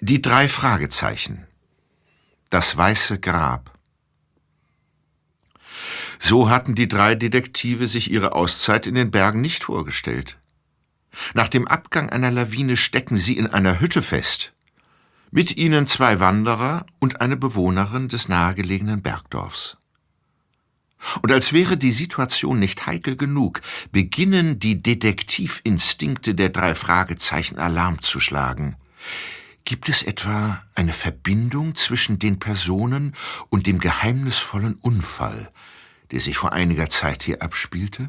Die drei Fragezeichen. Das weiße Grab. So hatten die drei Detektive sich ihre Auszeit in den Bergen nicht vorgestellt. Nach dem Abgang einer Lawine stecken sie in einer Hütte fest. Mit ihnen zwei Wanderer und eine Bewohnerin des nahegelegenen Bergdorfs. Und als wäre die Situation nicht heikel genug, beginnen die Detektivinstinkte der drei Fragezeichen Alarm zu schlagen. Gibt es etwa eine Verbindung zwischen den Personen und dem geheimnisvollen Unfall, der sich vor einiger Zeit hier abspielte?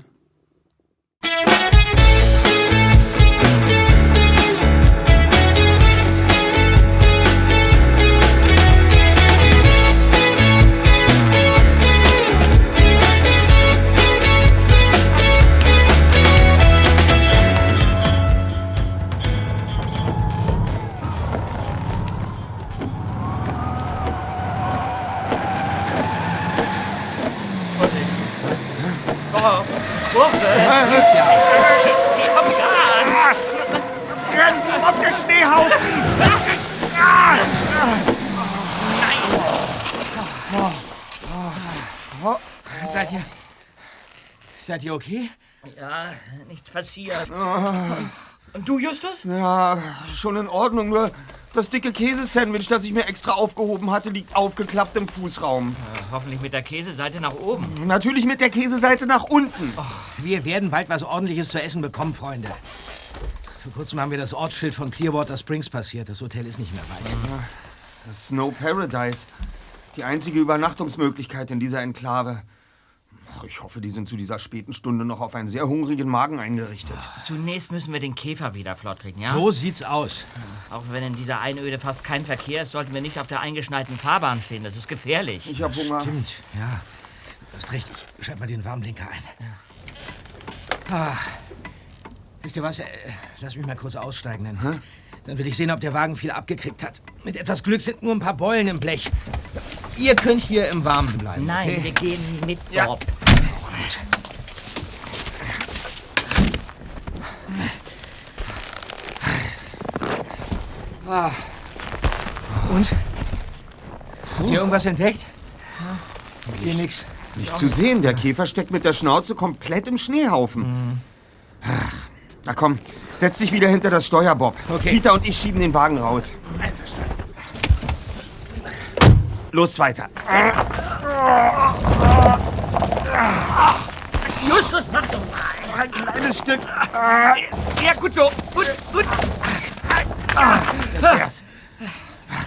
Ist ja. Ich hab Gas! Bremsen auf der Schneehaufen! Seid ihr. Seid ihr okay? Ja, nichts passiert. Und du, Justus? Ja, schon in Ordnung, nur das dicke Käsesandwich, das ich mir extra aufgehoben hatte, liegt aufgeklappt im Fußraum. Äh, hoffentlich mit der Käseseite nach oben. Natürlich mit der Käseseite nach unten. Wir werden bald was Ordentliches zu essen bekommen, Freunde. Vor kurzem haben wir das Ortsschild von Clearwater Springs passiert. Das Hotel ist nicht mehr weit. Das Snow Paradise. Die einzige Übernachtungsmöglichkeit in dieser Enklave. Ich hoffe, die sind zu dieser späten Stunde noch auf einen sehr hungrigen Magen eingerichtet. Zunächst müssen wir den Käfer wieder flott kriegen, ja? So sieht's aus. Auch wenn in dieser Einöde fast kein Verkehr ist, sollten wir nicht auf der eingeschneiten Fahrbahn stehen. Das ist gefährlich. Ich hab Hunger. Stimmt, ja. Du hast recht. Ich schalte mal den Warnblinker ein. Ah. Wisst ihr was? Äh, Lass mich mal kurz aussteigen, dann, dann will ich sehen, ob der Wagen viel abgekriegt hat. Mit etwas Glück sind nur ein paar Beulen im Blech. Ihr könnt hier im Warmen bleiben. Nein, okay? wir gehen mit Ja. Bob. Und? Habt ihr irgendwas entdeckt? Ich sehe nichts. Nicht zu sehen, der Käfer steckt mit der Schnauze komplett im Schneehaufen. Ach, na komm, setz dich wieder hinter das Steuer, Bob. Okay. Peter und ich schieben den Wagen raus. Einverstanden. Los weiter. Justus, mach doch mal. Ein kleines Stück. Ja, gut so. Gut, gut. Das wär's.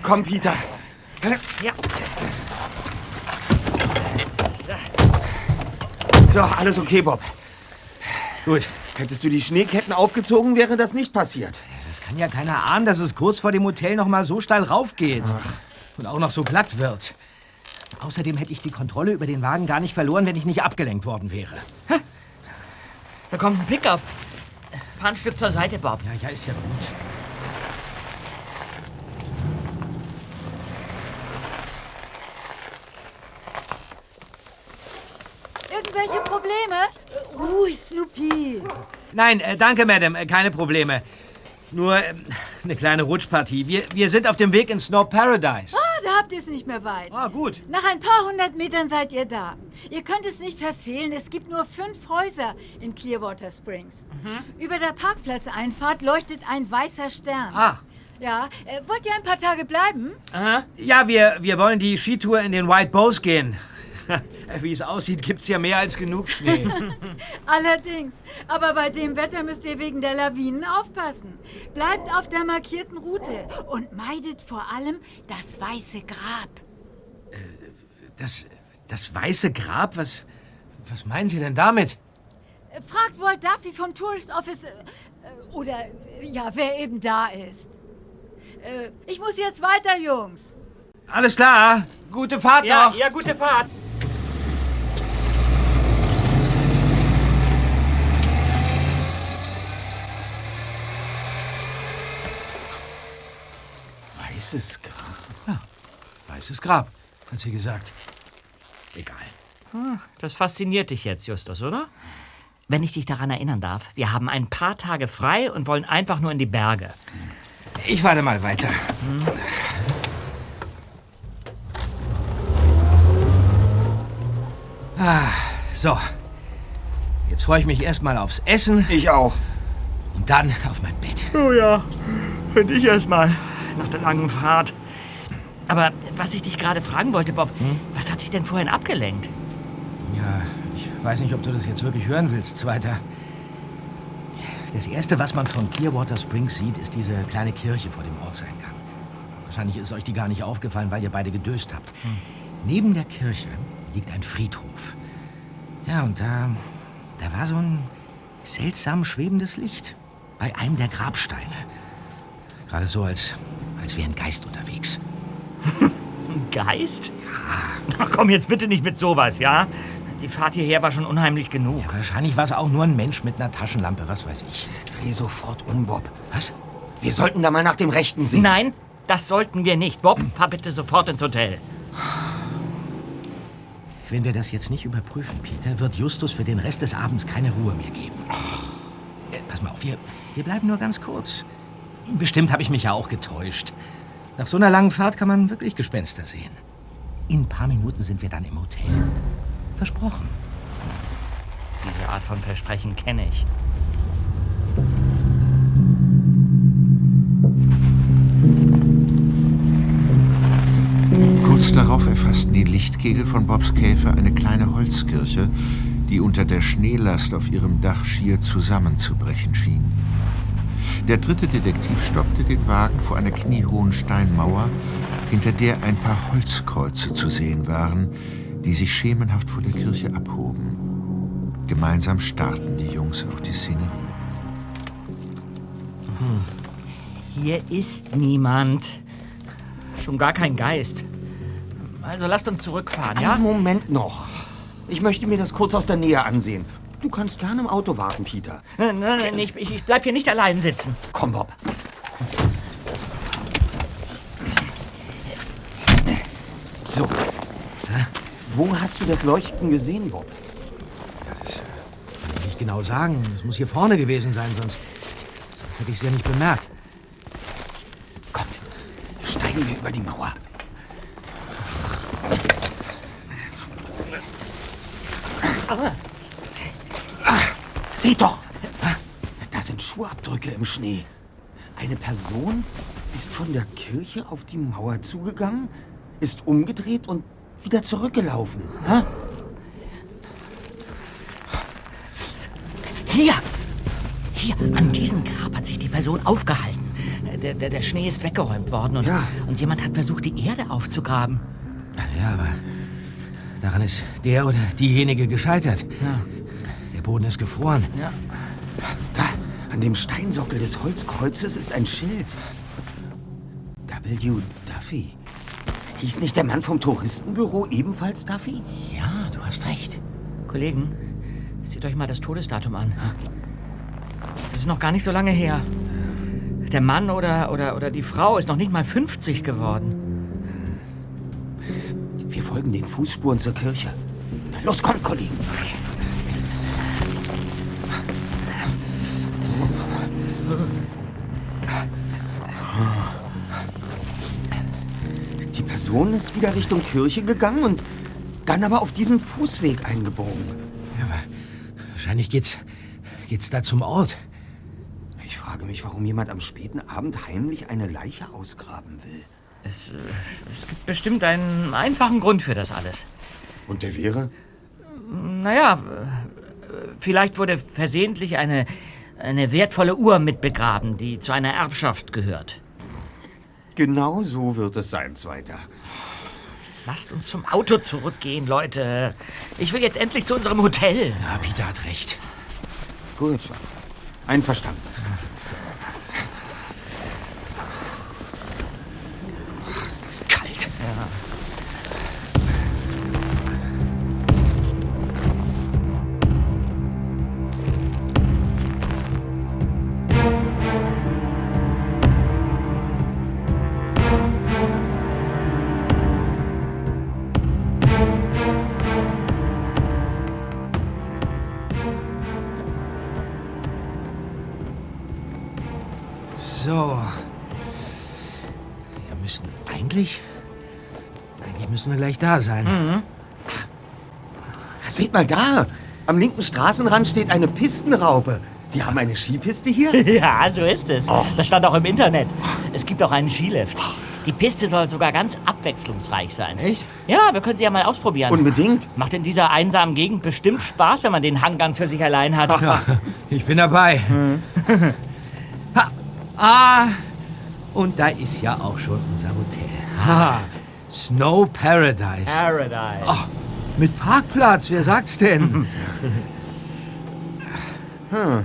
Komm, Peter. Ja. So, alles okay, Bob. Gut. Hättest du die Schneeketten aufgezogen, wäre das nicht passiert. Das kann ja keiner ahnen, dass es kurz vor dem Hotel noch mal so steil raufgeht. Und auch noch so glatt wird. Außerdem hätte ich die Kontrolle über den Wagen gar nicht verloren, wenn ich nicht abgelenkt worden wäre. Da kommt ein Pickup. Fahr ein Stück zur Seite, Bob. Ja, ja, ist ja gut. Irgendwelche Probleme? Ruhig, Snoopy. Nein, äh, danke, Madame, äh, keine Probleme. Nur ähm, eine kleine Rutschpartie. Wir, wir sind auf dem Weg ins Snow Paradise. Ah, da habt ihr es nicht mehr weit. Ah, gut. Nach ein paar hundert Metern seid ihr da. Ihr könnt es nicht verfehlen, es gibt nur fünf Häuser in Clearwater Springs. Über der Parkplatzeinfahrt leuchtet ein weißer Stern. Ah. Ja, äh, wollt ihr ein paar Tage bleiben? Aha. Ja, wir, wir wollen die Skitour in den White Bows gehen. Wie es aussieht, gibt's ja mehr als genug Schnee. Allerdings. Aber bei dem Wetter müsst ihr wegen der Lawinen aufpassen. Bleibt auf der markierten Route und meidet vor allem das Weiße Grab. Das, das weiße Grab? Was, was meinen Sie denn damit? Äh, Fragt Walt Duffy vom Tourist Office. Äh, äh, oder, äh, ja, wer eben da ist. Äh, ich muss jetzt weiter, Jungs. Alles klar. Gute Fahrt Ja, noch. ja, gute Fahrt. Weißes Grab. Weißes Grab, hat sie gesagt. Egal. Das fasziniert dich jetzt, Justus, oder? Wenn ich dich daran erinnern darf, wir haben ein paar Tage frei und wollen einfach nur in die Berge. Ich warte mal weiter. Ah, so. Jetzt freue ich mich erstmal aufs Essen Ich auch. und dann auf mein Bett. Oh ja, finde ich erst mal nach der langen Fahrt. Aber was ich dich gerade fragen wollte, Bob, was hat dich denn vorhin abgelenkt? Ja, ich weiß nicht, ob du das jetzt wirklich hören willst, Zweiter. Das Erste, was man von Clearwater Springs sieht, ist diese kleine Kirche vor dem Ortseingang. Wahrscheinlich ist euch die gar nicht aufgefallen, weil ihr beide gedöst habt. Neben der Kirche liegt ein Friedhof. Ja, und da, da war so ein seltsam schwebendes Licht bei einem der Grabsteine. Gerade so, als, als wäre ein Geist unterwegs. Ein Geist? Ja. Ach komm, jetzt bitte nicht mit sowas, ja? Die Fahrt hierher war schon unheimlich genug. Ja, wahrscheinlich war es auch nur ein Mensch mit einer Taschenlampe, was weiß ich. Dreh sofort um, Bob. Was? Wir sollten da mal nach dem Rechten sehen. Nein, das sollten wir nicht. Bob, fahr bitte sofort ins Hotel. Wenn wir das jetzt nicht überprüfen, Peter, wird Justus für den Rest des Abends keine Ruhe mehr geben. Pass mal auf, wir, wir bleiben nur ganz kurz. Bestimmt habe ich mich ja auch getäuscht. Nach so einer langen Fahrt kann man wirklich Gespenster sehen. In ein paar Minuten sind wir dann im Hotel. Versprochen. Diese Art von Versprechen kenne ich. Kurz darauf erfassten die Lichtkegel von Bobs Käfer eine kleine Holzkirche, die unter der Schneelast auf ihrem Dach schier zusammenzubrechen schien. Der dritte Detektiv stoppte den Wagen vor einer kniehohen Steinmauer, hinter der ein paar Holzkreuze zu sehen waren, die sich schemenhaft vor der Kirche abhoben. Gemeinsam starrten die Jungs auf die Szenerie. Hier ist niemand. Schon gar kein Geist. Also lasst uns zurückfahren, ja? Einen Moment noch. Ich möchte mir das kurz aus der Nähe ansehen. Du kannst gerne im Auto warten, Peter. Nein, nein, nein, ich, ich ich bleib hier nicht allein sitzen. Komm, Bob. So. Wo hast du das Leuchten gesehen, Bob? Kann ich nicht genau sagen. Es muss hier vorne gewesen sein, sonst, sonst hätte ich es ja nicht bemerkt. Kommt, steigen wir über die Mauer. Ah, Seht doch! Da sind Schuhabdrücke im Schnee. Eine Person ist von der Kirche auf die Mauer zugegangen, ist umgedreht und wieder zurückgelaufen. Hä? Hier! Hier, an diesem Grab hat sich die Person aufgehalten. Der, der, der Schnee ist weggeräumt worden und, Ja. und jemand hat versucht, die Erde aufzugraben. Ja, aber daran ist der oder diejenige gescheitert. Ja. Der Boden ist gefroren. Ja. An dem Steinsockel des Holzkreuzes ist ein Schild. W. Duffy. Hieß nicht der Mann vom Touristenbüro ebenfalls Duffy? Ja, du hast recht. Kollegen, seht euch mal das Todesdatum an. Das ist noch gar nicht so lange her. Der Mann oder, oder, oder die Frau ist noch nicht mal 50 geworden. Wir folgen den Fußspuren zur Kirche. Los, kommt, Kollegen. Die Person ist wieder Richtung Kirche gegangen und dann aber auf diesem Fußweg eingebogen. Ja, aber wahrscheinlich geht's, geht's da zum Ort. Ich frage mich, warum jemand am späten Abend heimlich eine Leiche ausgraben will. Es, äh, es gibt bestimmt einen einfachen Grund für das alles. Und der wäre? Naja, äh, vielleicht wurde versehentlich eine, eine wertvolle Uhr mitbegraben, die zu einer Erbschaft gehört. Genau so wird es sein, Zweiter. Lasst uns zum Auto zurückgehen, Leute. Ich will jetzt endlich zu unserem Hotel. Ja, Peter hat recht. Gut. Einverstanden. Ist das kalt. So. müssen eigentlich. Eigentlich müssen wir gleich da sein. Seht mal da! Am linken Straßenrand steht eine Pistenraupe. Die haben eine Skipiste hier? Ja, so ist es. Das stand auch im Internet. Es gibt auch einen Skilift. Die Piste soll sogar ganz abwechslungsreich sein. Echt? Ja, wir können sie ja mal ausprobieren. Unbedingt. Macht in dieser einsamen Gegend bestimmt Spaß, wenn man den Hang ganz für sich allein hat. Ja, ich bin dabei. ha. Ah, und da ist ja auch schon unser Hotel. Ha. Snow Paradise. Paradise. Ach, mit Parkplatz, wer sagt's denn? Und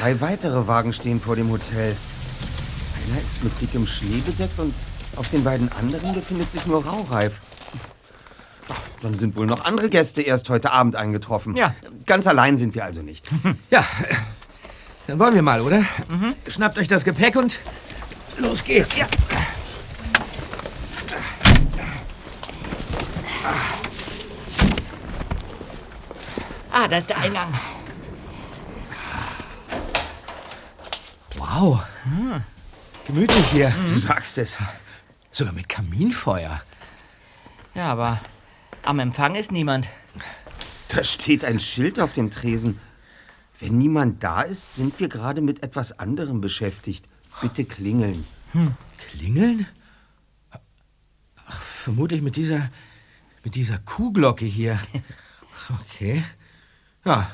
drei weitere Wagen stehen vor dem Hotel. Einer ist mit dickem Schnee bedeckt und auf den beiden anderen befindet sich nur Raureif. Ach, dann sind wohl noch andere Gäste erst heute Abend eingetroffen. Ja. Ganz allein sind wir also nicht. ja, dann wollen wir mal, oder? Schnappt euch das Gepäck und los geht's. Ja. Ah, da ist der Eingang. Wow. Gemütlich hier. Du sagst es. Sogar mit Kaminfeuer. Ja, aber am Empfang ist niemand. Da steht ein Schild auf dem Tresen. Wenn niemand da ist, sind wir gerade mit etwas anderem beschäftigt. Bitte klingeln. Klingeln? Ach, vermutlich mit dieser, mit dieser Kuhglocke hier. Okay. Ja,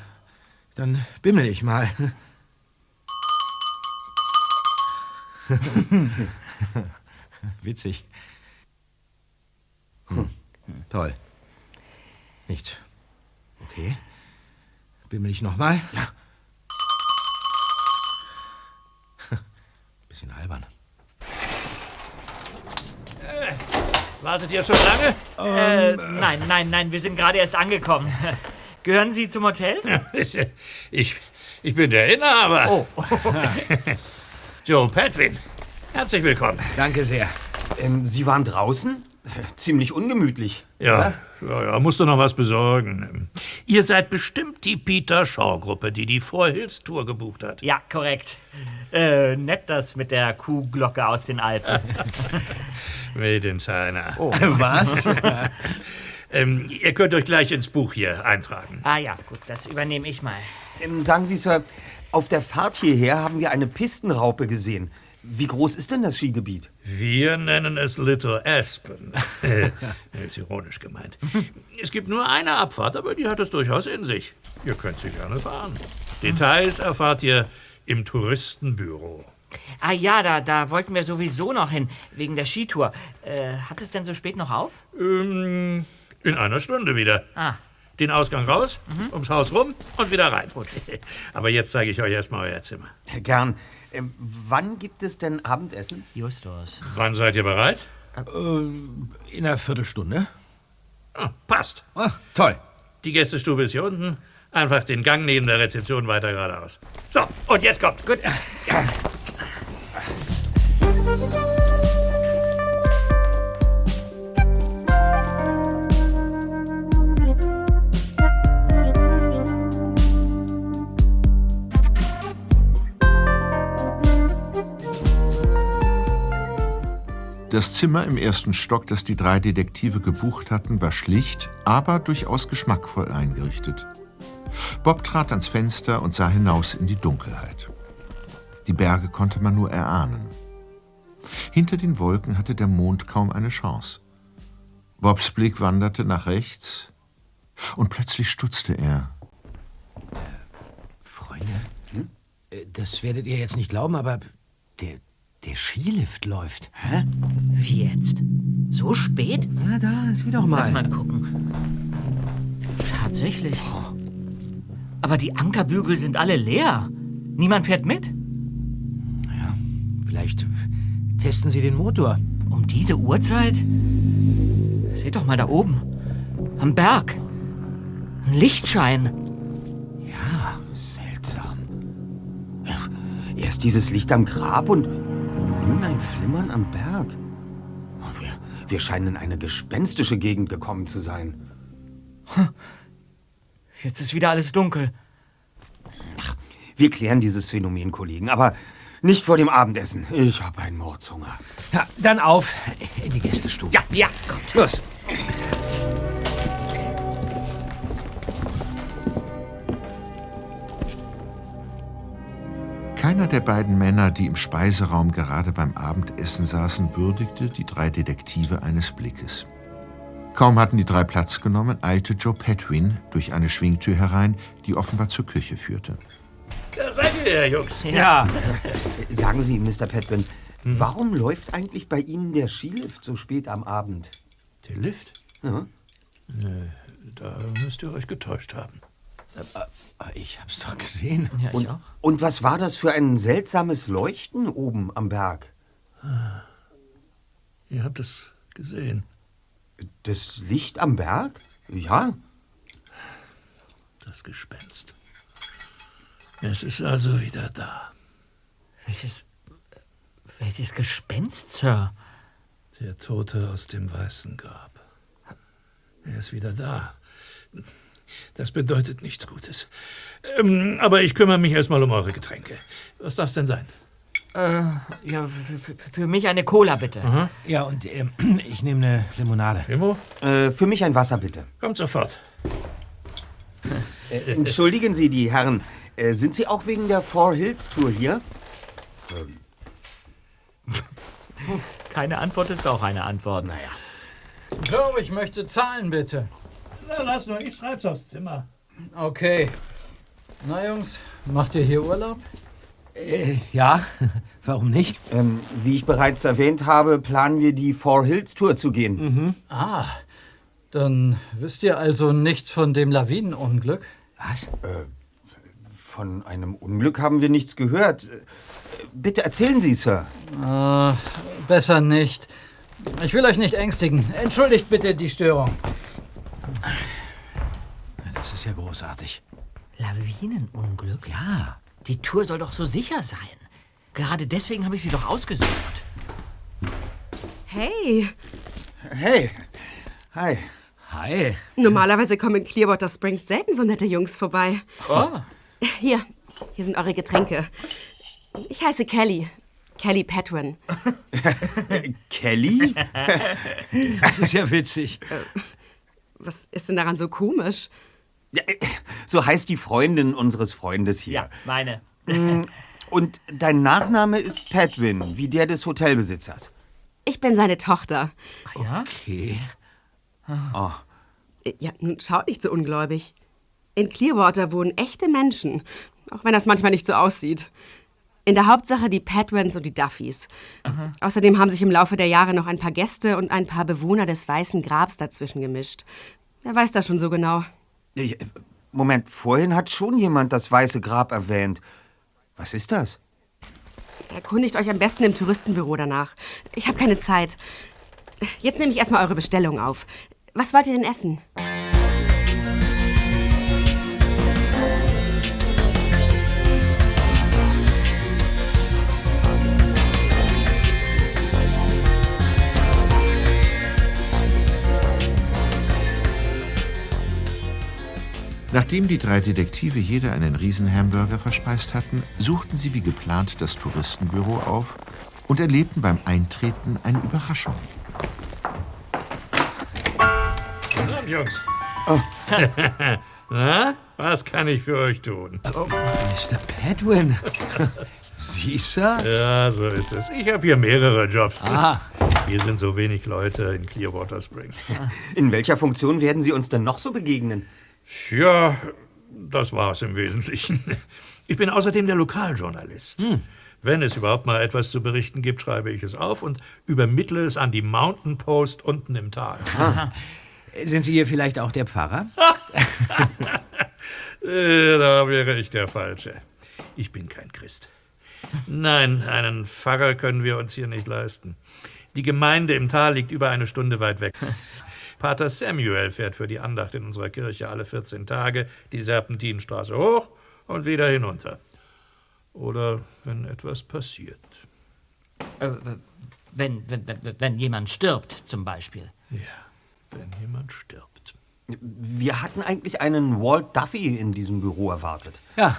dann bimmel ich mal. Witzig. Hm. Toll. Nichts. Okay. Bimmel ich nochmal? Ja. Bisschen albern. Wartet ihr schon lange? Äh, nein, nein, nein, wir sind gerade erst angekommen. Gehören Sie zum Hotel? Ich, ich bin der Inhaber. Oh. Joe Padwin. Herzlich willkommen. Danke sehr. Ähm, Sie waren draußen? Ziemlich ungemütlich. Ja, ja, ja, musst du noch was besorgen. Ihr seid bestimmt die Peter Shaw-Gruppe, die die Four Hills Tour gebucht hat. Ja, korrekt. Äh, nett das mit der Kuhglocke aus den Alpen. Made in China. Oh. Was? Ähm, ihr könnt euch gleich ins Buch hier eintragen. ah ja, gut, das übernehme ich mal. Ähm, sagen Sie, Sir, auf der Fahrt hierher haben wir eine Pistenraupe gesehen. Wie groß ist denn das Skigebiet? Wir nennen es Little Aspen. Äh, ist ironisch gemeint. Es gibt nur eine Abfahrt, aber die hat es durchaus in sich. Ihr könnt sie gerne fahren. Details erfahrt ihr im Touristenbüro. Ah ja, da, da wollten wir sowieso noch hin, wegen der Skitour. Äh, hat es denn so spät noch auf? Ähm, in einer Stunde wieder. Ah, Den Ausgang raus, ums Haus rum und wieder rein. Aber jetzt zeige ich euch erstmal euer Zimmer. Gern. Ähm, wann gibt es denn Abendessen? Justus. Wann seid ihr bereit? In einer Viertelstunde. Ah, passt. Ah, toll. Die Gästestube ist hier unten. Einfach den Gang neben der Rezeption weiter geradeaus. So, und jetzt kommt. Gut. Das Zimmer im ersten Stock, das die drei Detektive gebucht hatten, war schlicht, aber durchaus geschmackvoll eingerichtet. Bob trat ans Fenster und sah hinaus in die Dunkelheit. Die Berge konnte man nur erahnen. Hinter den Wolken hatte der Mond kaum eine Chance. Bobs Blick wanderte nach rechts und plötzlich stutzte er. Freunde, äh, das werdet ihr jetzt nicht glauben, aber der, der Skilift läuft. Hä? Wie jetzt? So spät? Na da, sieh doch mal. Lass mal gucken. Tatsächlich. Aber die Ankerbügel sind alle leer. Niemand fährt mit. Ja, vielleicht testen sie den Motor. Um diese Uhrzeit? Seht doch mal da oben. Am Berg. Ein Lichtschein. Ja, seltsam. Erst dieses Licht am Grab und nun ein Flimmern am Berg. Wir, wir scheinen in eine gespenstische Gegend gekommen zu sein. Jetzt ist wieder alles dunkel. Wir klären dieses Phänomen, Kollegen, aber Nicht vor dem Abendessen. Ich habe einen Mordshunger. Ja, dann auf in die Gästestube. Ja, Ja, kommt. los. Keiner der beiden Männer, die im Speiseraum gerade beim Abendessen saßen, würdigte die drei Detektive eines Blickes. Kaum hatten die drei Platz genommen, eilte Joe Petwin durch eine Schwingtür herein, die offenbar zur Küche führte. Da seid ihr, Jungs. Ja, Sagen Sie, Mr. Petwin, warum läuft eigentlich bei Ihnen der Skilift so spät am Abend? Der Lift? Ja. Nö, da müsst ihr euch getäuscht haben. Ich hab's doch gesehen. Ja, ich Und, auch. und was war das für ein seltsames Leuchten oben am Berg? Ihr habt es gesehen. Das Licht am Berg? Ja. Das Gespenst. Es ist also wieder da. Welches. Welches Gespenst, Sir? Der Tote aus dem weißen Grab. Er ist wieder da. Das bedeutet nichts Gutes. Ähm, aber ich kümmere mich erstmal um eure Getränke. Was darf's denn sein? Ja, für, mich eine Cola, bitte. Ja, und ähm, ich nehme eine Limonade. Remo, Äh, für mich ein Wasser, bitte. kommt sofort. Äh, entschuldigen Sie, die Herren. Äh, sind Sie auch wegen der Four Hills Tour hier? Keine Antwort ist auch eine Antwort. Naja. So, ich möchte zahlen, bitte. Na, lass nur, ich schreib's aufs Zimmer. Okay. Na, Jungs, macht ihr hier Urlaub? Äh, ja, warum nicht? Ähm, wie ich bereits erwähnt habe, planen wir die Four Hills Tour zu gehen. Ah, dann wisst ihr also nichts von dem Lawinenunglück? Was? Von einem Unglück haben wir nichts gehört. Äh, Bitte erzählen Sie, Sir. Äh, besser nicht. Ich will euch nicht ängstigen. Entschuldigt bitte die Störung. Das ist ja großartig. Lawinenunglück? Ja. Die Tour soll doch so sicher sein. Gerade deswegen habe ich sie doch ausgesucht. Hey, Hey. Hi. Hi. normalerweise kommen in Clearwater Springs selten so nette Jungs vorbei. Oh. Hier, hier sind eure Getränke. Ich heiße Kelly. Kelly Petwin. Kelly? Das ist ja witzig. Was ist denn daran so komisch? Ja, äh, so heißt die Freundin unseres Freundes hier. Ja, meine. Und dein Nachname ist Petwin, wie der des Hotelbesitzers. Ich bin seine Tochter. Ja? Okay. Ja, nun schaut nicht so ungläubig. In Clearwater wohnen echte Menschen, auch wenn das manchmal nicht so aussieht. In der Hauptsache die Petwins und die Duffys. Außerdem haben sich im Laufe der Jahre noch ein paar Gäste und ein paar Bewohner des Weißen Grabs dazwischen gemischt. Wer weiß das schon so genau? Moment, vorhin hat schon jemand das Weiße Grab erwähnt. Was ist das? Erkundigt euch am besten im Touristenbüro danach. Ich habe keine Zeit. Jetzt nehme ich erstmal eure Bestellung auf. Was wollt ihr denn essen? Nachdem die drei Detektive jeder einen Riesenhamburger verspeist hatten, suchten sie wie geplant das Touristenbüro auf und erlebten beim Eintreten eine Überraschung. Guten Abend, Jungs. Na, was kann ich für euch tun? Mr. Pedwin. Sie, Sir? Ja, so ist es. Ich habe hier mehrere Jobs. Ah, Wir sind so wenig Leute in Clearwater Springs. In welcher Funktion werden Sie uns denn noch so begegnen? Ja, das war's im Wesentlichen. Ich bin außerdem der Lokaljournalist. Wenn es überhaupt mal etwas zu berichten gibt, schreibe ich es auf und übermittle es an die Mountain Post unten im Tal. sind Sie hier vielleicht auch der Pfarrer? Äh, Da wäre ich der Falsche. Ich bin kein Christ. Nein, einen Pfarrer können wir uns hier nicht leisten. Die Gemeinde im Tal liegt über eine Stunde weit weg. Pater Samuel fährt für die Andacht in unserer Kirche alle 14 Tage die Serpentinstraße hoch und wieder hinunter. Oder wenn etwas passiert. Äh, wenn, wenn, wenn, wenn jemand stirbt, zum Beispiel. Ja, wenn jemand stirbt. Wir hatten eigentlich einen Walt Duffy in diesem Büro erwartet. Ja.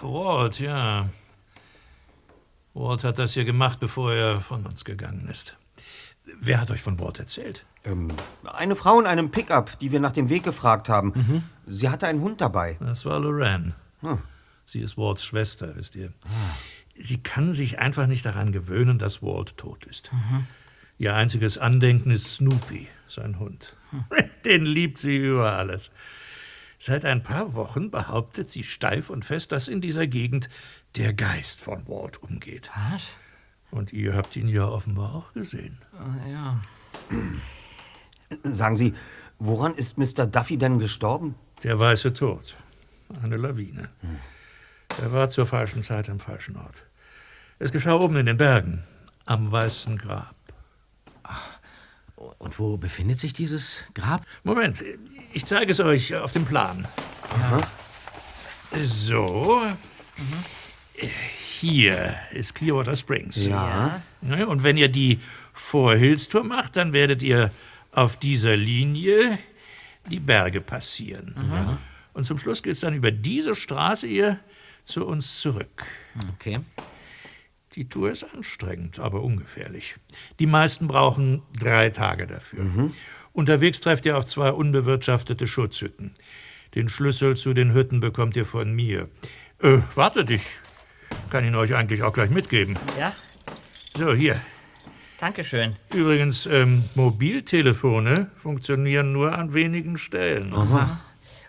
Walt, ja. Walt hat das hier gemacht, bevor er von uns gegangen ist. Wer hat euch von Walt erzählt? Ähm, eine Frau in einem Pickup, die wir nach dem Weg gefragt haben. Sie hatte einen Hund dabei. Das war Lorraine. Hm. Sie ist Walts Schwester, wisst ihr. Sie kann sich einfach nicht daran gewöhnen, dass Walt tot ist. Ihr einziges Andenken ist Snoopy, sein Hund. Den liebt sie über alles. Seit ein paar Wochen behauptet sie steif und fest, dass in dieser Gegend der Geist von Walt umgeht. Was? Und ihr habt ihn ja offenbar auch gesehen. Äh, Ja. Sagen Sie, woran ist Mr. Duffy denn gestorben? Der weiße Tod. Eine Lawine. Er war zur falschen Zeit am falschen Ort. Es geschah oben in den Bergen, am Weißen Grab. Und wo befindet sich dieses Grab? Moment, ich zeige es euch auf dem Plan. So. Hier ist Clearwater Springs. Ja. Ne, Und wenn ihr die Four Hills Tour macht, dann werdet ihr auf dieser Linie die Berge passieren. Ja. Und zum Schluss geht es dann über diese Straße hier zu uns zurück. Okay. Die Tour ist anstrengend, aber ungefährlich. Die meisten brauchen drei Tage dafür. Unterwegs trefft ihr auf zwei unbewirtschaftete Schutzhütten. Den Schlüssel zu den Hütten bekommt ihr von mir. Äh, wartet, ich kann ihn euch eigentlich auch gleich mitgeben. Ja? So, hier. Dankeschön. Übrigens, ähm, Mobiltelefone funktionieren nur an wenigen Stellen.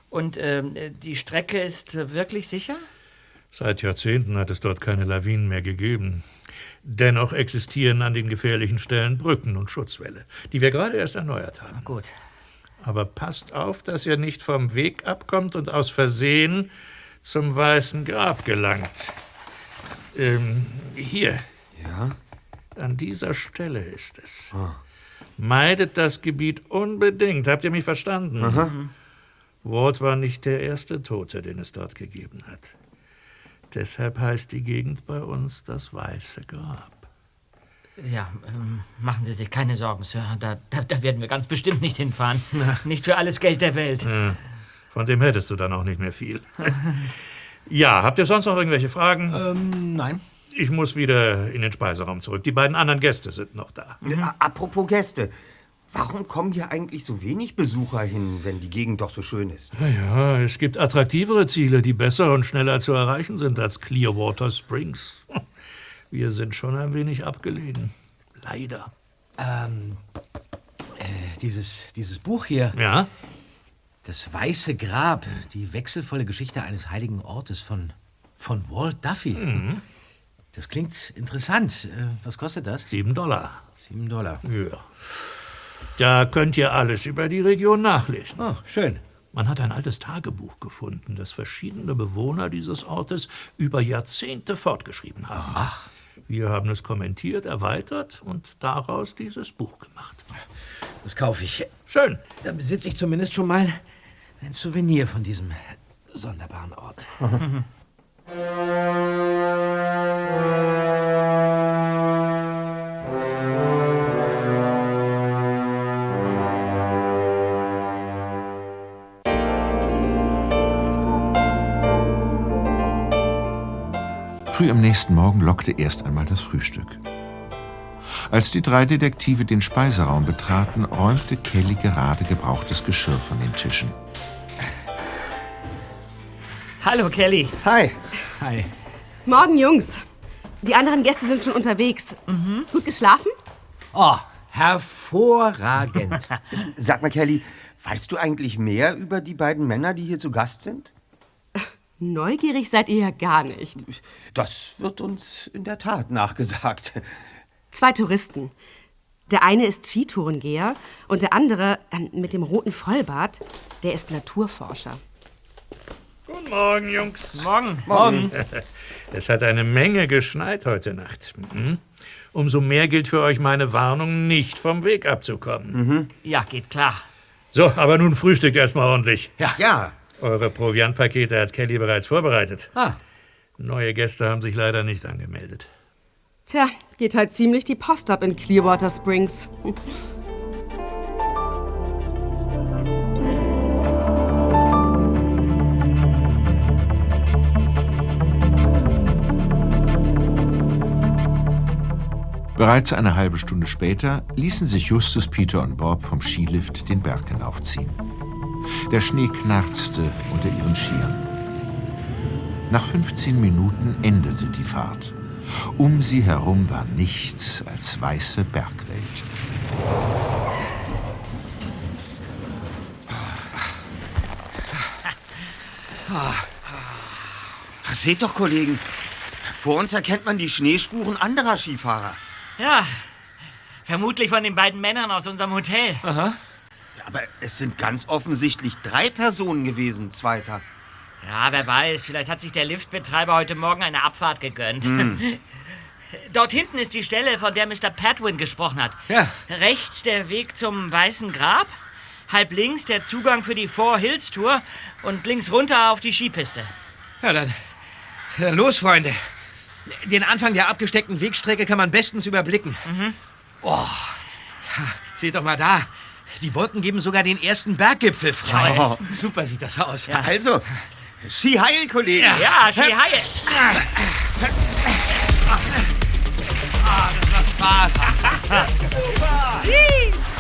Und ähm, die Strecke ist wirklich sicher? Seit Jahrzehnten hat es dort keine Lawinen mehr gegeben. Dennoch existieren an den gefährlichen Stellen Brücken und Schutzwälle, die wir gerade erst erneuert haben. Gut. Aber passt auf, dass ihr nicht vom Weg abkommt und aus Versehen zum Weißen Grab gelangt. Ähm, hier, Ja? An dieser Stelle ist es. Meidet das Gebiet unbedingt. Habt ihr mich verstanden? Walt war nicht der erste Tote, den es dort gegeben hat. Deshalb heißt die Gegend bei uns das Weiße Grab. Ja, ähm, machen Sie sich keine Sorgen, Sir. Da, da, da werden wir ganz bestimmt nicht hinfahren. Nicht für alles Geld der Welt. Ja, von dem hättest du dann auch nicht mehr viel. ja, habt ihr sonst noch irgendwelche Fragen? Ähm, nein. Ich muss wieder in den Speiseraum zurück. Die beiden anderen Gäste sind noch da. A- Apropos Gäste. Warum kommen hier eigentlich so wenig Besucher hin, wenn die Gegend doch so schön ist? Ja, ja, es gibt attraktivere Ziele, die besser und schneller zu erreichen sind als Clearwater Springs. Wir sind schon ein wenig abgelegen. Leider. Ähm, äh, dieses, dieses Buch hier. Ja? Das Weiße Grab, die wechselvolle Geschichte eines heiligen Ortes von, von Walt Duffy. Das klingt interessant. Äh, Was kostet das? Sieben Dollar. Sieben Dollar. Ja. Da könnt ihr alles über die Region nachlesen. Oh, schön. Man hat ein altes Tagebuch gefunden, das verschiedene Bewohner dieses Ortes über Jahrzehnte fortgeschrieben haben. Ach. Wir haben es kommentiert, erweitert und daraus dieses Buch gemacht. Das kaufe ich. Schön. Dann besitze ich zumindest schon mal ein Souvenir von diesem sonderbaren Ort. Früh am nächsten Morgen lockte erst einmal das Frühstück. Als die drei Detektive den Speiseraum betraten, räumte Kelly gerade gebrauchtes Geschirr von den Tischen. Hallo, Kelly. Hi. Hi. Morgen, Jungs. Die anderen Gäste sind schon unterwegs. Gut geschlafen? Oh, hervorragend. Sag mal, Kelly, weißt du eigentlich mehr über die beiden Männer, die hier zu Gast sind? Neugierig seid ihr ja gar nicht. Das wird uns in der Tat nachgesagt. Zwei Touristen. Der eine ist Skitourengeher und der andere ähm, mit dem roten Vollbart, der ist Naturforscher. Guten Morgen, Jungs. Morgen. Morgen. Es hat eine Menge geschneit heute Nacht. Mhm. Umso mehr gilt für euch meine Warnung, nicht vom Weg abzukommen. Ja, geht klar. So, aber nun frühstückt erstmal ordentlich. Ja. Ja. Eure Proviantpakete hat Kelly bereits vorbereitet. Ah. Neue Gäste haben sich leider nicht angemeldet. Tja, geht halt ziemlich die Post ab in Clearwater Springs. Bereits eine halbe Stunde später ließen sich Justus, Peter und Bob vom Skilift den Berg hinaufziehen. Der Schnee knarzte unter ihren Skiern. Nach 15 Minuten endete die Fahrt. Um sie herum war nichts als weiße Bergwelt. Seht doch, Kollegen. Vor uns erkennt man die Schneespuren anderer Skifahrer. Ja, vermutlich von den beiden Männern aus unserem Hotel. Ja, aber es sind ganz offensichtlich drei Personen gewesen, Zweiter. Ja, wer weiß, vielleicht hat sich der Liftbetreiber heute Morgen eine Abfahrt gegönnt. Dort hinten ist die Stelle, von der Mr. Padwin gesprochen hat. Ja. Rechts der Weg zum Weißen Grab, halb links der Zugang für die Four Hills Tour und links runter auf die Skipiste. Ja, dann, dann los, Freunde. Den Anfang der abgesteckten Wegstrecke kann man bestens überblicken. Oh, ja, seht doch mal da. Die Wolken geben sogar den ersten Berggipfel frei. Toll. Super sieht das aus. Also, Ski heil, Kollegen. Ja, Ski Haie. Spaß.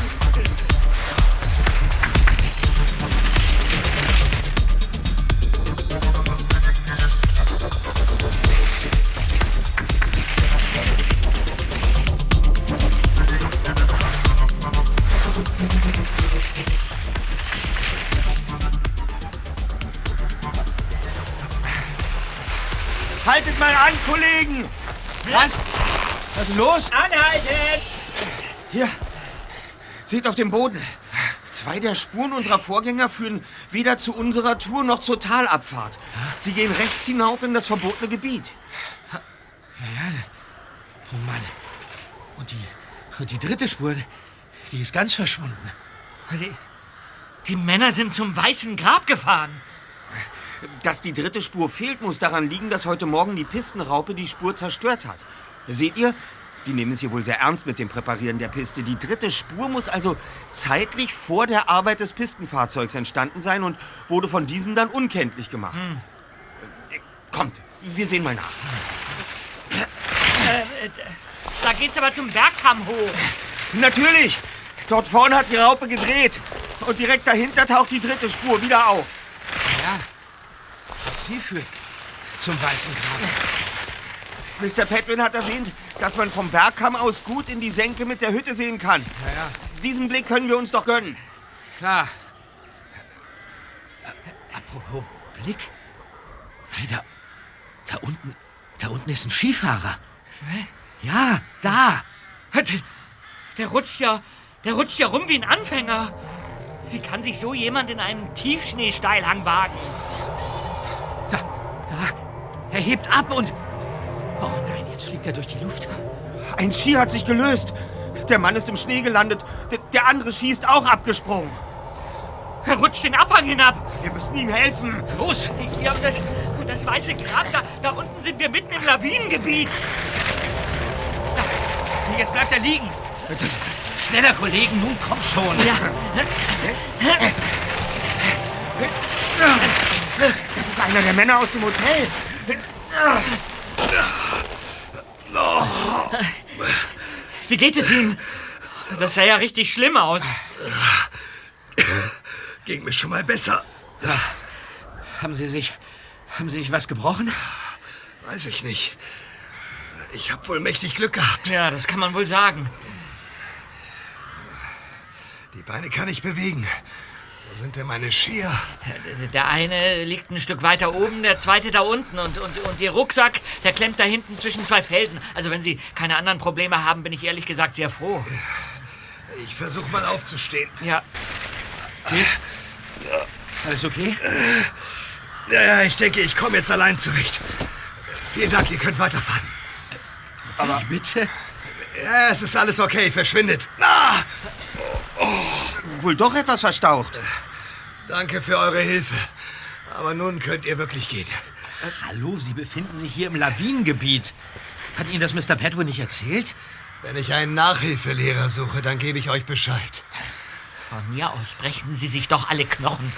Haltet mal an, Kollegen. Was? Was ist los? Anhalten! Hier, seht auf dem Boden. Zwei der Spuren unserer Vorgänger führen weder zu unserer Tour noch zur Talabfahrt. Sie gehen rechts hinauf in das verbotene Gebiet. Oh Mann. Und die, und die dritte Spur, die ist ganz verschwunden. Die, die Männer sind zum Weißen Grab gefahren. Dass die dritte Spur fehlt, muss daran liegen, dass heute Morgen die Pistenraupe die Spur zerstört hat. Seht ihr? Die nehmen es hier wohl sehr ernst mit dem Präparieren der Piste. Die dritte Spur muss also zeitlich vor der Arbeit des Pistenfahrzeugs entstanden sein und wurde von diesem dann unkenntlich gemacht. Äh, Kommt, wir sehen mal nach. Da geht's aber zum Bergkamm hoch. Natürlich! Dort vorne hat die Raupe gedreht. Und direkt dahinter taucht die dritte Spur wieder auf. Sie führt zum Weißen Grab. Mr. Petwin hat erwähnt, dass man vom Bergkamm aus gut in die Senke mit der Hütte sehen kann. Ja, ja, Diesen Blick können wir uns doch gönnen. klar. Apropos Blick. Da, da unten, da unten ist ein Skifahrer. Ja, da. Der, der rutscht ja, der rutscht ja rum wie ein Anfänger. Wie kann sich so jemand in einen Tiefschneesteilhang wagen? Da, da. Er hebt ab und... Oh nein, jetzt fliegt er durch die Luft. Ein Ski hat sich gelöst. Der Mann ist im Schnee gelandet. D der andere Ski ist auch abgesprungen. Er rutscht den Abhang hinab. Wir müssen ihm helfen. Los! Ja, und das, und das weiße Grab, da, da unten sind wir mitten im Lawinengebiet. Jetzt bleibt er liegen. Das, schneller, Kollegen, nun komm schon. Ja. Das ist einer der Männer aus dem Hotel. Wie geht es Ihnen? Das sah ja richtig schlimm aus. Ging mir schon mal besser. Haben Sie sich... Haben Sie sich was gebrochen? Weiß ich nicht. Ich hab wohl mächtig Glück gehabt. Ja, das kann man wohl sagen. Die Beine kann ich bewegen. Wo sind denn meine Skier? Der eine liegt ein Stück weiter oben, der zweite da unten. Und, und, und Ihr Rucksack, der klemmt da hinten zwischen zwei Felsen. Also wenn Sie keine anderen Probleme haben, bin ich ehrlich gesagt sehr froh. Ich versuch mal aufzustehen. Ja, Alles okay? Ja, ja, ich denke, ich komme jetzt allein zurecht. Vielen Dank, ihr könnt weiterfahren. Aber bitte? Ja, es ist alles okay, verschwindet. Ah, Wohl doch etwas verstaucht. Danke für eure Hilfe. Aber nun könnt ihr wirklich gehen. Hallo, Sie befinden sich hier im Lawinengebiet. Hat Ihnen das Mr. Padwin nicht erzählt? Wenn ich einen Nachhilfelehrer suche, dann gebe ich euch Bescheid. von mir aus brechen Sie sich doch alle Knochen.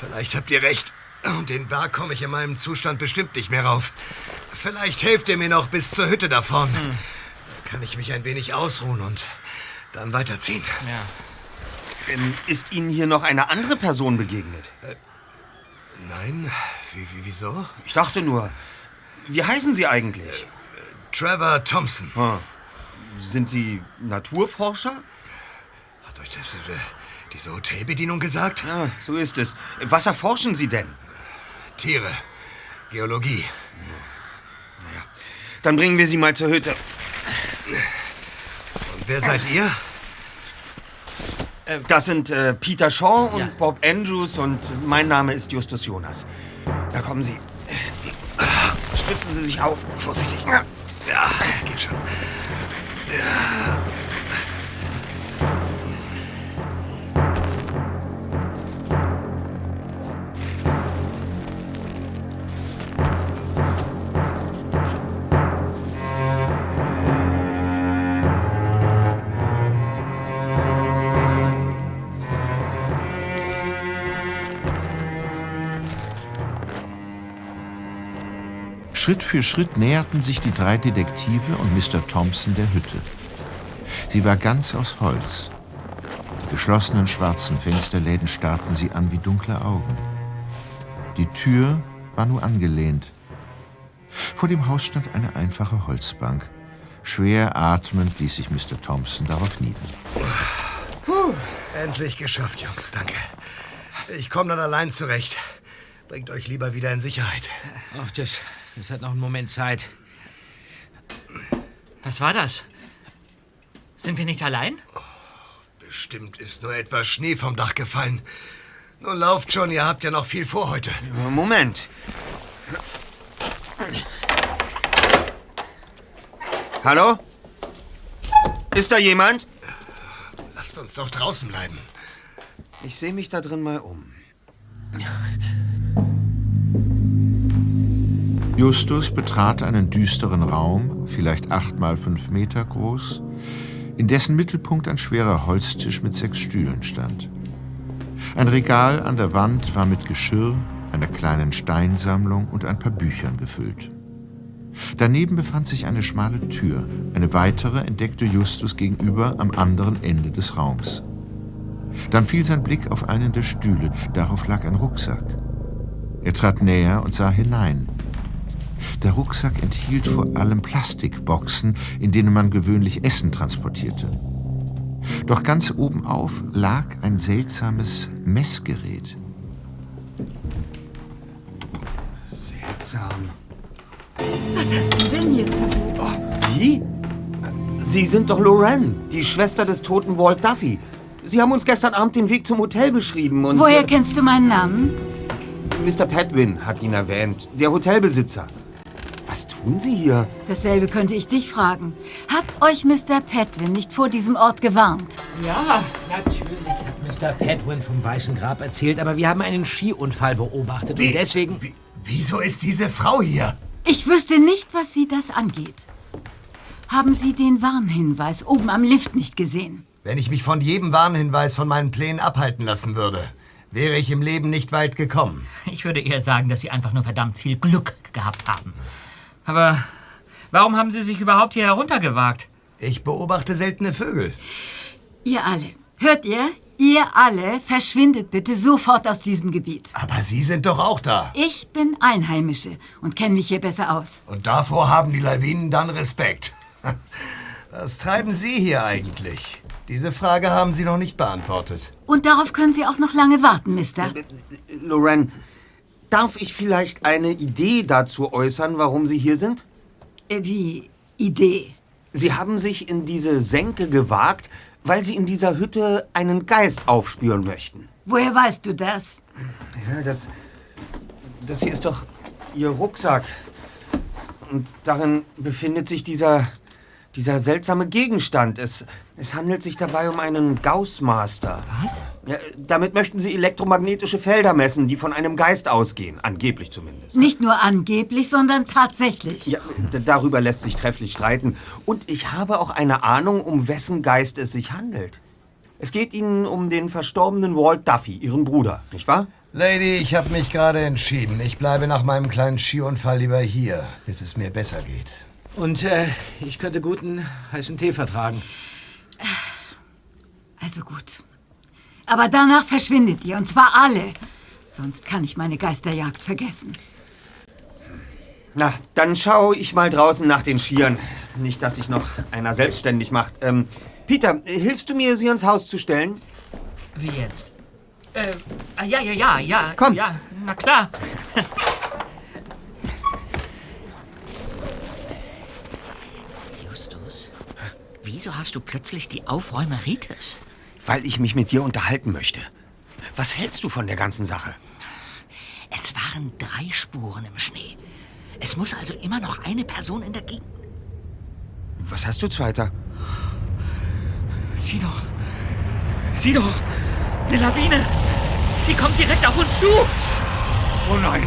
Vielleicht habt ihr recht. Und den Berg komme ich in meinem Zustand bestimmt nicht mehr rauf. Vielleicht helft ihr mir noch bis zur Hütte davon. Da kann ich mich ein wenig ausruhen und dann weiterziehen. Ja. Ähm, Ist Ihnen hier noch eine andere Person begegnet? Nein? Wie, wie, wieso? Ich dachte nur, wie heißen Sie eigentlich? Trevor Thompson. Ah. Sind Sie Naturforscher? Hat euch das diese, diese Hotelbedienung gesagt? Ja, so ist es. Was erforschen Sie denn? Tiere. Geologie. Dann bringen wir Sie mal zur Hütte. Und wer seid ihr? Das sind äh, Peter Shaw und Ja. Bob Andrews und mein Name ist Justus Jonas. Da kommen Sie. Stützen Sie sich auf. Vorsichtig. Ja, geht schon. Schritt für Schritt näherten sich die drei Detektive und Mr. Thompson der Hütte. Sie war ganz aus Holz. Die geschlossenen schwarzen Fensterläden starrten sie an wie dunkle Augen. Die Tür war nur angelehnt. Vor dem Haus stand eine einfache Holzbank. Schwer atmend ließ sich Mr. Thompson darauf nieder. Endlich geschafft, Jungs. Danke. Ich komme dann allein zurecht. Bringt euch lieber wieder in Sicherheit. Ach, das, das hat noch einen Moment Zeit. Was war das? Sind wir nicht allein? Bestimmt ist nur etwas Schnee vom Dach gefallen. Nun lauft schon, ihr habt ja noch viel vor heute. Moment. Hallo? Ist da jemand? Lasst uns doch draußen bleiben. Ich sehe mich da drin mal um. Justus betrat einen düsteren Raum, vielleicht acht mal fünf Meter groß, in dessen Mittelpunkt ein schwerer Holztisch mit sechs Stühlen stand. Ein Regal an der Wand war mit Geschirr, einer kleinen Steinsammlung und ein paar Büchern gefüllt. Daneben befand sich eine schmale Tür. Eine weitere entdeckte Justus gegenüber am anderen Ende des Raums. Dann fiel sein Blick auf einen der Stühle. Darauf lag ein Rucksack. Er trat näher und sah hinein. Der Rucksack enthielt vor allem Plastikboxen, in denen man gewöhnlich Essen transportierte. Doch ganz obenauf lag ein seltsames Messgerät. Seltsam. Was hast du denn hier zu suchen? Oh, Sie? Sie sind doch Lorraine, die Schwester des toten Walt Duffy. Sie haben uns gestern Abend den Weg zum Hotel beschrieben und... Woher äh, kennst du meinen Namen? Mr. Padwin hat ihn erwähnt, der Hotelbesitzer. Was tun Sie hier? Dasselbe könnte ich dich fragen. Hat euch Mr. Petwin nicht vor diesem Ort gewarnt? Ja, natürlich hat Mr. Padwin vom Weißen Grab erzählt, aber wir haben einen Skiunfall beobachtet und deswegen... Wie, wieso ist diese Frau hier? Ich wüsste nicht, was Sie das angeht. Haben Sie den Warnhinweis oben am Lift nicht gesehen? Wenn ich mich von jedem Warnhinweis von meinen Plänen abhalten lassen würde, wäre ich im Leben nicht weit gekommen. Ich würde eher sagen, dass Sie einfach nur verdammt viel Glück gehabt haben. Aber warum haben Sie sich überhaupt hier heruntergewagt? Ich beobachte seltene Vögel. Ihr alle, hört ihr? Ihr alle verschwindet bitte sofort aus diesem Gebiet. Aber Sie sind doch auch da. Ich bin Einheimische und kenne mich hier besser aus. Und davor haben die Lawinen dann Respekt. Was treiben Sie hier eigentlich? Diese Frage haben Sie noch nicht beantwortet. Und darauf können Sie auch noch lange warten, Mister. Lorraine, darf ich vielleicht eine Idee dazu äußern, warum Sie hier sind? Äh, Wie Idee? Sie haben sich in diese Senke gewagt, weil Sie in dieser Hütte einen Geist aufspüren möchten. Woher weißt du das? Ja, das. Das hier ist doch Ihr Rucksack. Und darin befindet sich dieser. Dieser seltsame Gegenstand. Es, es handelt sich dabei um einen Gauss-Master. Was? Ja, damit möchten Sie elektromagnetische Felder messen, die von einem Geist ausgehen. Angeblich zumindest. Nicht nur angeblich, sondern tatsächlich. Ja, darüber lässt sich trefflich streiten. Und ich habe auch eine Ahnung, um wessen Geist es sich handelt. Es geht Ihnen um den verstorbenen Walt Duffy, Ihren Bruder, nicht wahr? Lady, ich habe mich gerade entschieden. Ich bleibe nach meinem kleinen Skiunfall lieber hier, bis es mir besser geht. Und äh, ich könnte guten heißen Tee vertragen. Also gut. Aber danach verschwindet ihr, und zwar alle. Sonst kann ich meine Geisterjagd vergessen. Na, dann schaue ich mal draußen nach den Skiern. Nicht, dass sich noch einer selbstständig macht. Ähm, Peter, äh, hilfst du mir, sie ans Haus zu stellen? Wie jetzt? Äh, ah, ja, ja, ja, ja. Komm. Ja, na klar. Justus, wieso hast du plötzlich die Aufräumeritis? Weil ich mich mit dir unterhalten möchte. Was hältst du von der ganzen Sache? Es waren drei Spuren im Schnee. Es muss also immer noch eine Person in der Gegend. Was hast du, Zweiter? Sieh doch. Sieh doch. Eine Lawine. Sie kommt direkt auf uns zu. Oh nein!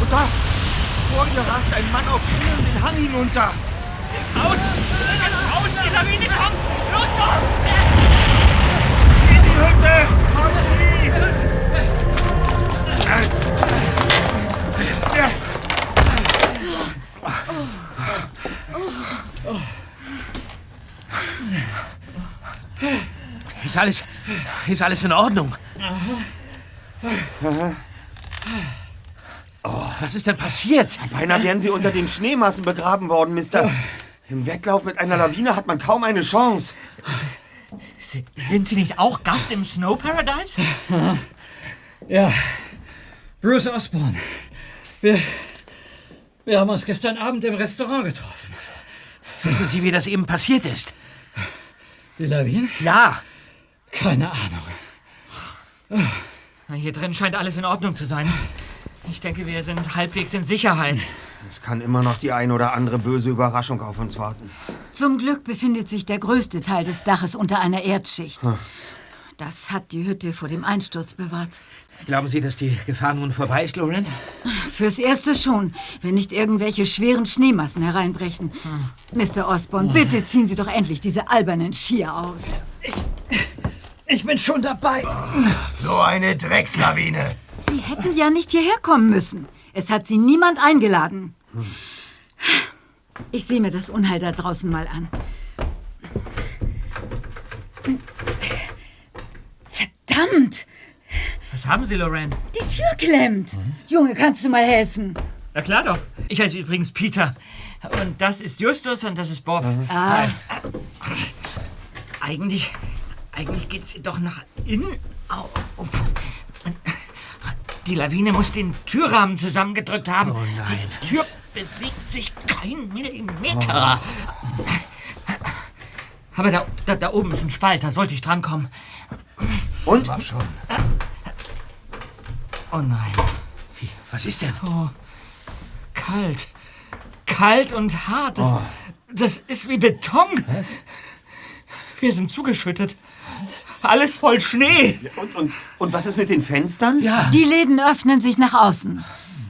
Und da! Vor ihr rast ein Mann auf Skiern den Hang hinunter! Raus! Zurück ins Haus! Die Lawine kommt! Los doch! In die Hütte! Kommen Sie! Ist alles, ist alles in Ordnung? Oh, was ist denn passiert? Beinahe wären Sie unter den Schneemassen begraben worden, Mister. Im Wettlauf mit einer Lawine hat man kaum eine Chance. Sind Sie nicht auch Gast im Snow Paradise? Ja, Bruce Osborne. Wir, wir haben uns gestern Abend im Restaurant getroffen. Wissen Sie, wie das eben passiert ist? Die Lawine? Ja. Keine Ahnung. Na, hier drin scheint alles in Ordnung zu sein. Ich denke, wir sind halbwegs in Sicherheit. Es kann immer noch die ein oder andere böse Überraschung auf uns warten. Zum Glück befindet sich der größte Teil des Daches unter einer Erdschicht. Das hat die Hütte vor dem Einsturz bewahrt. Glauben Sie, dass die Gefahr nun vorbei ist, Loren? Fürs Erste schon, wenn nicht irgendwelche schweren Schneemassen hereinbrechen. Mr. Osborne, bitte ziehen Sie doch endlich diese albernen Skier aus. Ich bin schon dabei. So eine Dreckslawine. Sie hätten ja nicht hierher kommen müssen. Es hat Sie niemand eingeladen. Ich sehe mir das Unheil da draußen mal an. Verdammt! Was haben Sie, Lorraine? Die Tür klemmt. Junge, kannst du mal helfen? Na klar doch. Ich heiße übrigens Peter. Und das ist Justus und das ist Bob. Ah, Eigentlich, eigentlich geht's doch nach innen auf. Die Lawine muss den Türrahmen zusammengedrückt haben. Oh nein. Die Tür bewegt sich kein Millimeter. Aber da, da, da oben ist ein Spalt, da sollte ich drankommen. Und? War schon. Oh nein, Wie, was ist denn? kalt. Kalt und hart. Das, das ist wie Beton. Was? Wir sind zugeschüttet. Alles voll Schnee. Und, und, und was ist mit den Fenstern? Ja. die Läden öffnen sich nach außen.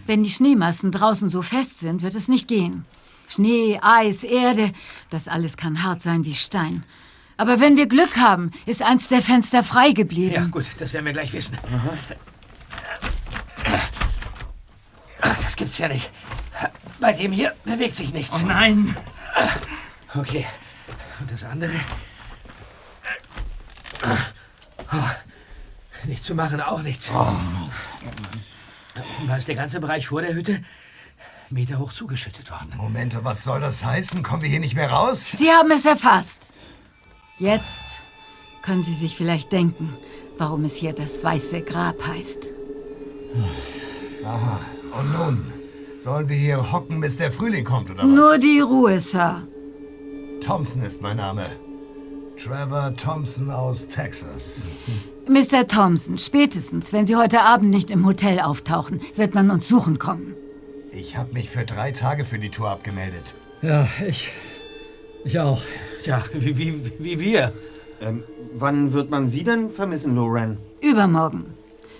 Wenn die Schneemassen draußen so fest sind, wird es nicht gehen. Schnee, Eis, Erde, das alles kann hart sein wie Stein. Aber wenn wir Glück haben, ist eins der Fenster frei geblieben. Ja, gut, das werden wir gleich wissen. Ach, das gibt's ja nicht. Bei dem hier bewegt sich nichts. Oh nein. Okay. Und das andere? Oh, nichts zu machen, auch nichts. Offenbar ist der ganze Bereich vor der Hütte Meter hoch zugeschüttet worden. Moment, was soll das heißen? Kommen wir hier nicht mehr raus? Sie haben es erfasst. Jetzt können Sie sich vielleicht denken, warum es hier das Weiße Grab heißt. Und nun? Sollen wir hier hocken, bis der Frühling kommt, oder was? Nur die Ruhe, Sir. Thompson ist mein Name. Trevor Thompson aus Texas. Mr. Thompson, spätestens, wenn Sie heute Abend nicht im Hotel auftauchen, wird man uns suchen kommen. Ich habe mich für drei Tage für die Tour abgemeldet. Ja, ich. Ich auch. Ja, wie, wie, wie wir. Ähm, wann wird man Sie denn vermissen, Loren? Übermorgen.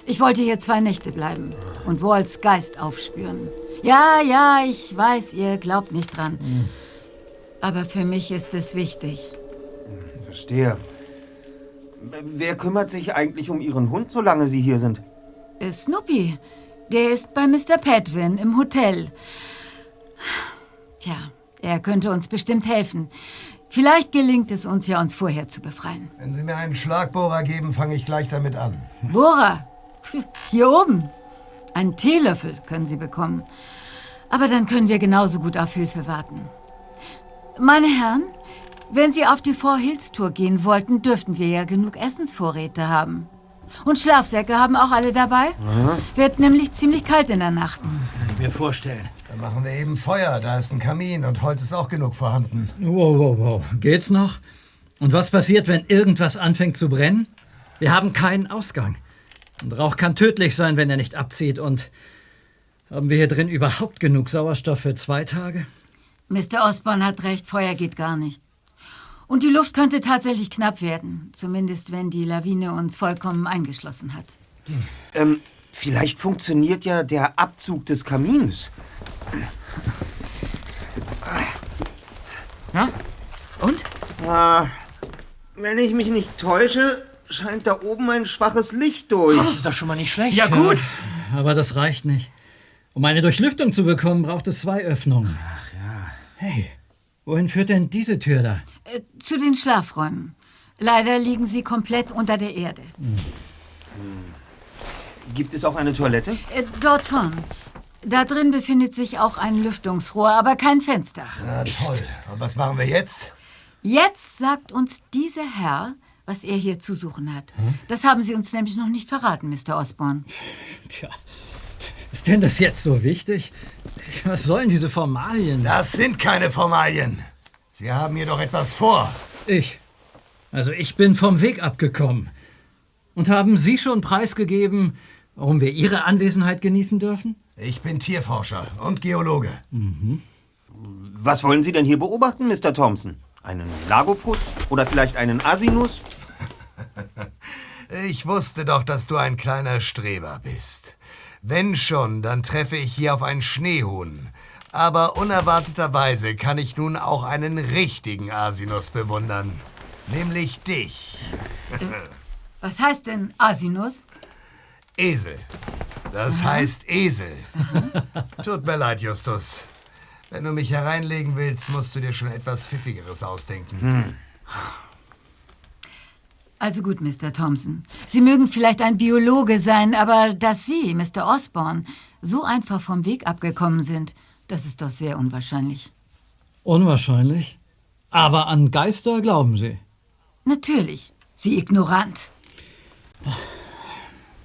Ich wollte hier zwei Nächte bleiben und Walls Geist aufspüren. Ja, ja, ich weiß, ihr glaubt nicht dran. Aber für mich ist es wichtig. Verstehe. Wer kümmert sich eigentlich um Ihren Hund, solange Sie hier sind? Äh, Snoopy. Der ist bei Mr. Padwin im Hotel. Tja, er könnte uns bestimmt helfen. Vielleicht gelingt es uns ja, uns vorher zu befreien. Wenn Sie mir einen Schlagbohrer geben, fange ich gleich damit an. Bohrer. Hier oben. Einen Teelöffel können Sie bekommen. Aber dann können wir genauso gut auf Hilfe warten. Meine Herren, wenn Sie auf die Four Hills Tour gehen wollten, dürften wir ja genug Essensvorräte haben. Und Schlafsäcke haben auch alle dabei. Wird nämlich ziemlich kalt in der Nacht. Kann ich mir vorstellen. Dann machen wir eben Feuer. Da ist ein Kamin und Holz ist auch genug vorhanden. Wow, wow, wow. Geht's noch? Und was passiert, wenn irgendwas anfängt zu brennen? Wir haben keinen Ausgang. Und Rauch kann tödlich sein, wenn er nicht abzieht. Und haben wir hier drin überhaupt genug Sauerstoff für zwei Tage? Mr. Osborne hat recht, Feuer geht gar nicht. Und die Luft könnte tatsächlich knapp werden. Zumindest wenn die Lawine uns vollkommen eingeschlossen hat. Ähm, vielleicht funktioniert ja der Abzug des Kamins. Na? Und? Ah, wenn ich mich nicht täusche, scheint da oben ein schwaches Licht durch. Das ist doch schon mal nicht schlecht. Ja, gut. Aber das reicht nicht. Um eine Durchlüftung zu bekommen, braucht es zwei Öffnungen. Ach ja. Hey, wohin führt denn diese Tür da? Zu den Schlafräumen. Leider liegen sie komplett unter der Erde. Gibt es auch eine Toilette? Äh, dort vorn. Da drin befindet sich auch ein Lüftungsrohr, aber kein Fenster. Na toll. Und was machen wir jetzt? Jetzt sagt uns dieser Herr, was er hier zu suchen hat. Das haben Sie uns nämlich noch nicht verraten, Mr. Osborne. Tja, ist denn das jetzt so wichtig? Was sollen diese Formalien? Das sind keine Formalien. Sie haben hier doch etwas vor. Ich. Also ich bin vom Weg abgekommen. Und haben Sie schon preisgegeben, warum wir Ihre Anwesenheit genießen dürfen? Ich bin Tierforscher und Geologe. Was wollen Sie denn hier beobachten, Mr. Thompson? Einen Lagopus oder vielleicht einen Asinus? Ich wusste doch, dass du ein kleiner Streber bist. Wenn schon, dann treffe ich hier auf einen Schneehuhn. Aber unerwarteterweise kann ich nun auch einen richtigen Asinus bewundern. Nämlich dich. Was heißt denn Asinus? Esel. Das heißt Esel. Tut mir leid, Justus. Wenn du mich hereinlegen willst, musst du dir schon etwas Pfiffigeres ausdenken. Also gut, Mr. Thompson. Sie mögen vielleicht ein Biologe sein, aber dass Sie, Mr. Osborne, so einfach vom Weg abgekommen sind, das ist doch sehr unwahrscheinlich. Unwahrscheinlich. Aber an Geister glauben Sie. Natürlich. Sie ignorant.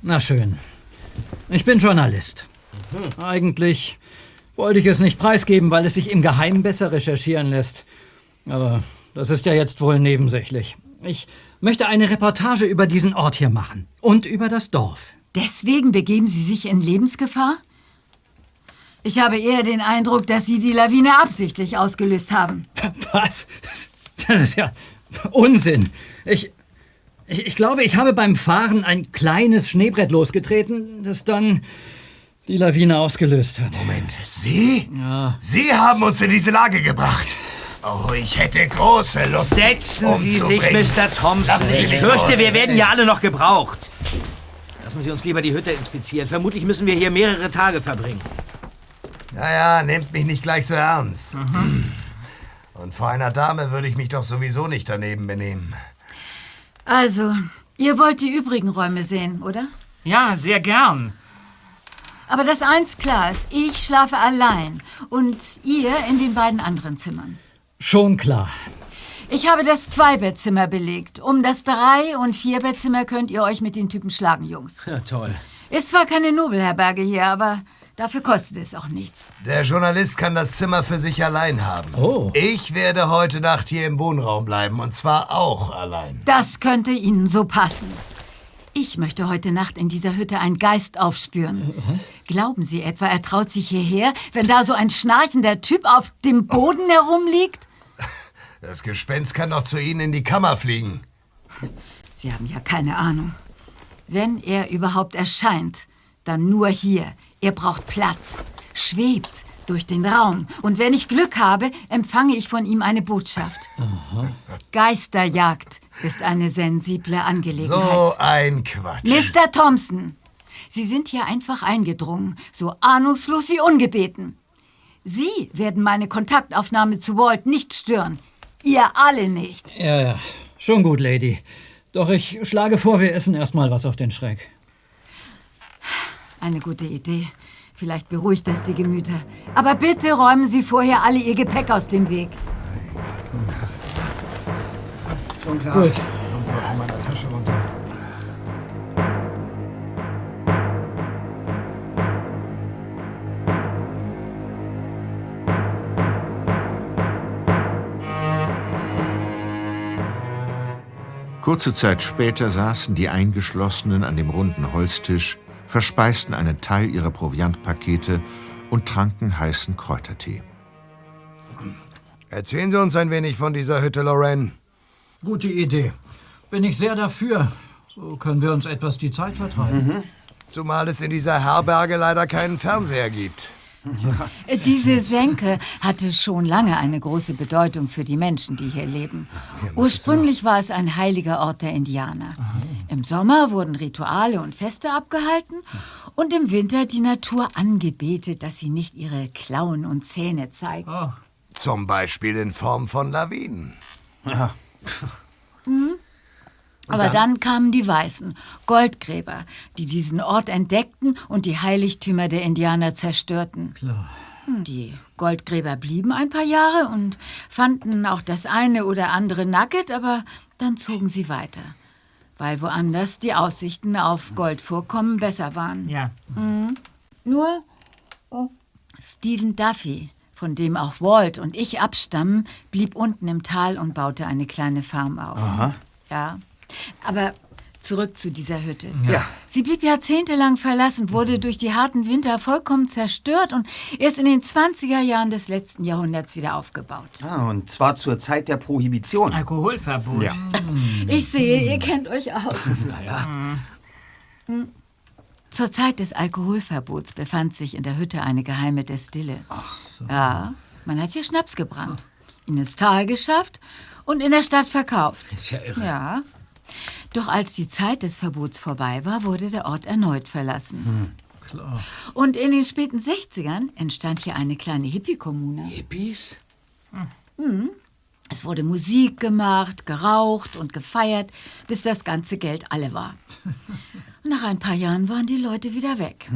Na schön. Ich bin Journalist. Eigentlich wollte ich es nicht preisgeben, weil es sich im Geheimen besser recherchieren lässt. Aber das ist ja jetzt wohl nebensächlich. Ich möchte eine Reportage über diesen Ort hier machen und über das Dorf. Deswegen begeben Sie sich in Lebensgefahr? Ich habe eher den Eindruck, dass Sie die Lawine absichtlich ausgelöst haben. Was? Das ist ja Unsinn. Ich, ich, ich glaube, ich habe beim Fahren ein kleines Schneebrett losgetreten, das dann die Lawine ausgelöst hat. Moment, Sie? Sie haben uns in diese Lage gebracht. Oh, ich hätte große Lust. Setzen Sie sich. Mr. Thompson. Ich fürchte, los. wir werden ja alle noch gebraucht. Lassen Sie uns lieber die Hütte inspizieren. Vermutlich müssen wir hier mehrere Tage verbringen. Naja, nehmt mich nicht gleich so ernst. Und vor einer Dame würde ich mich doch sowieso nicht daneben benehmen. Also, ihr wollt die übrigen Räume sehen, oder? Ja, sehr gern. Aber das eins klar ist, ich schlafe allein und ihr in den beiden anderen Zimmern. Schon klar. Ich habe das Zweibettzimmer belegt. Um das Drei- und Vierbettzimmer könnt ihr euch mit den Typen schlagen, Jungs. Ja, toll. Ist zwar keine Nobelherberge hier, aber dafür kostet es auch nichts. Der Journalist kann das Zimmer für sich allein haben. Oh. Ich werde heute Nacht hier im Wohnraum bleiben und zwar auch allein. Das könnte Ihnen so passen. Ich möchte heute Nacht in dieser Hütte einen Geist aufspüren. Glauben Sie etwa, er traut sich hierher, wenn da so ein schnarchender Typ auf dem Boden herumliegt? Das Gespenst kann doch zu Ihnen in die Kammer fliegen. Sie haben ja keine Ahnung. Wenn er überhaupt erscheint, dann nur hier. Er braucht Platz, schwebt durch den Raum. Und wenn ich Glück habe, empfange ich von ihm eine Botschaft. Geisterjagd ist eine sensible Angelegenheit. So ein Quatsch. Mr. Thompson, Sie sind hier einfach eingedrungen, so ahnungslos wie ungebeten. Sie werden meine Kontaktaufnahme zu Walt nicht stören. Ihr alle nicht. Ja, ja. Schon gut, Lady. Doch ich schlage vor, wir essen erstmal was auf den Schreck. Eine gute Idee. Vielleicht beruhigt das die Gemüter. Aber bitte räumen Sie vorher alle Ihr Gepäck aus dem Weg. Schon klar. Gut. Kommen Sie mal von meiner Tasche runter. Kurze Zeit später saßen die Eingeschlossenen an dem runden Holztisch, verspeisten einen Teil ihrer Proviantpakete und tranken heißen Kräutertee. Erzählen Sie uns ein wenig von dieser Hütte, Lorraine. Gute Idee. Bin ich sehr dafür. So können wir uns etwas die Zeit vertreiben. Zumal es in dieser Herberge leider keinen Fernseher gibt. Diese Senke hatte schon lange eine große Bedeutung für die Menschen, die hier leben. Ursprünglich war es ein heiliger Ort der Indianer. Im Sommer wurden Rituale und Feste abgehalten und im Winter die Natur angebetet, dass sie nicht ihre Klauen und Zähne zeigt. Zum Beispiel in Form von Lawinen. Aber dann kamen die Weißen, Goldgräber, die diesen Ort entdeckten und die Heiligtümer der Indianer zerstörten. Klar. Die Goldgräber blieben ein paar Jahre und fanden auch das eine oder andere Nugget, aber dann zogen sie weiter, weil woanders die Aussichten auf Goldvorkommen besser waren. Ja. Nur oh, Stephen Duffy, von dem auch Walt und ich abstammen, blieb unten im Tal und baute eine kleine Farm auf. Ja. Aber zurück zu dieser Hütte. Ja. Sie blieb jahrzehntelang verlassen, wurde durch die harten Winter vollkommen zerstört und erst in den 20er Jahren des letzten Jahrhunderts wieder aufgebaut. Ah, und zwar zur Zeit der Prohibition. Alkoholverbot. Ja. Ich sehe, ihr kennt euch aus. Naja, Zur Zeit des Alkoholverbots befand sich in der Hütte eine geheime Destille. Ja, man hat hier Schnaps gebrannt, ihn ins Tal geschafft und in der Stadt verkauft. ist ja irre. Ja. Doch als die Zeit des Verbots vorbei war, wurde der Ort erneut verlassen. Klar. Und in den späten 60ern entstand hier eine kleine Hippie-Kommune. Hippies? Es wurde Musik gemacht, geraucht und gefeiert, bis das ganze Geld alle war. Nach ein paar Jahren waren die Leute wieder weg.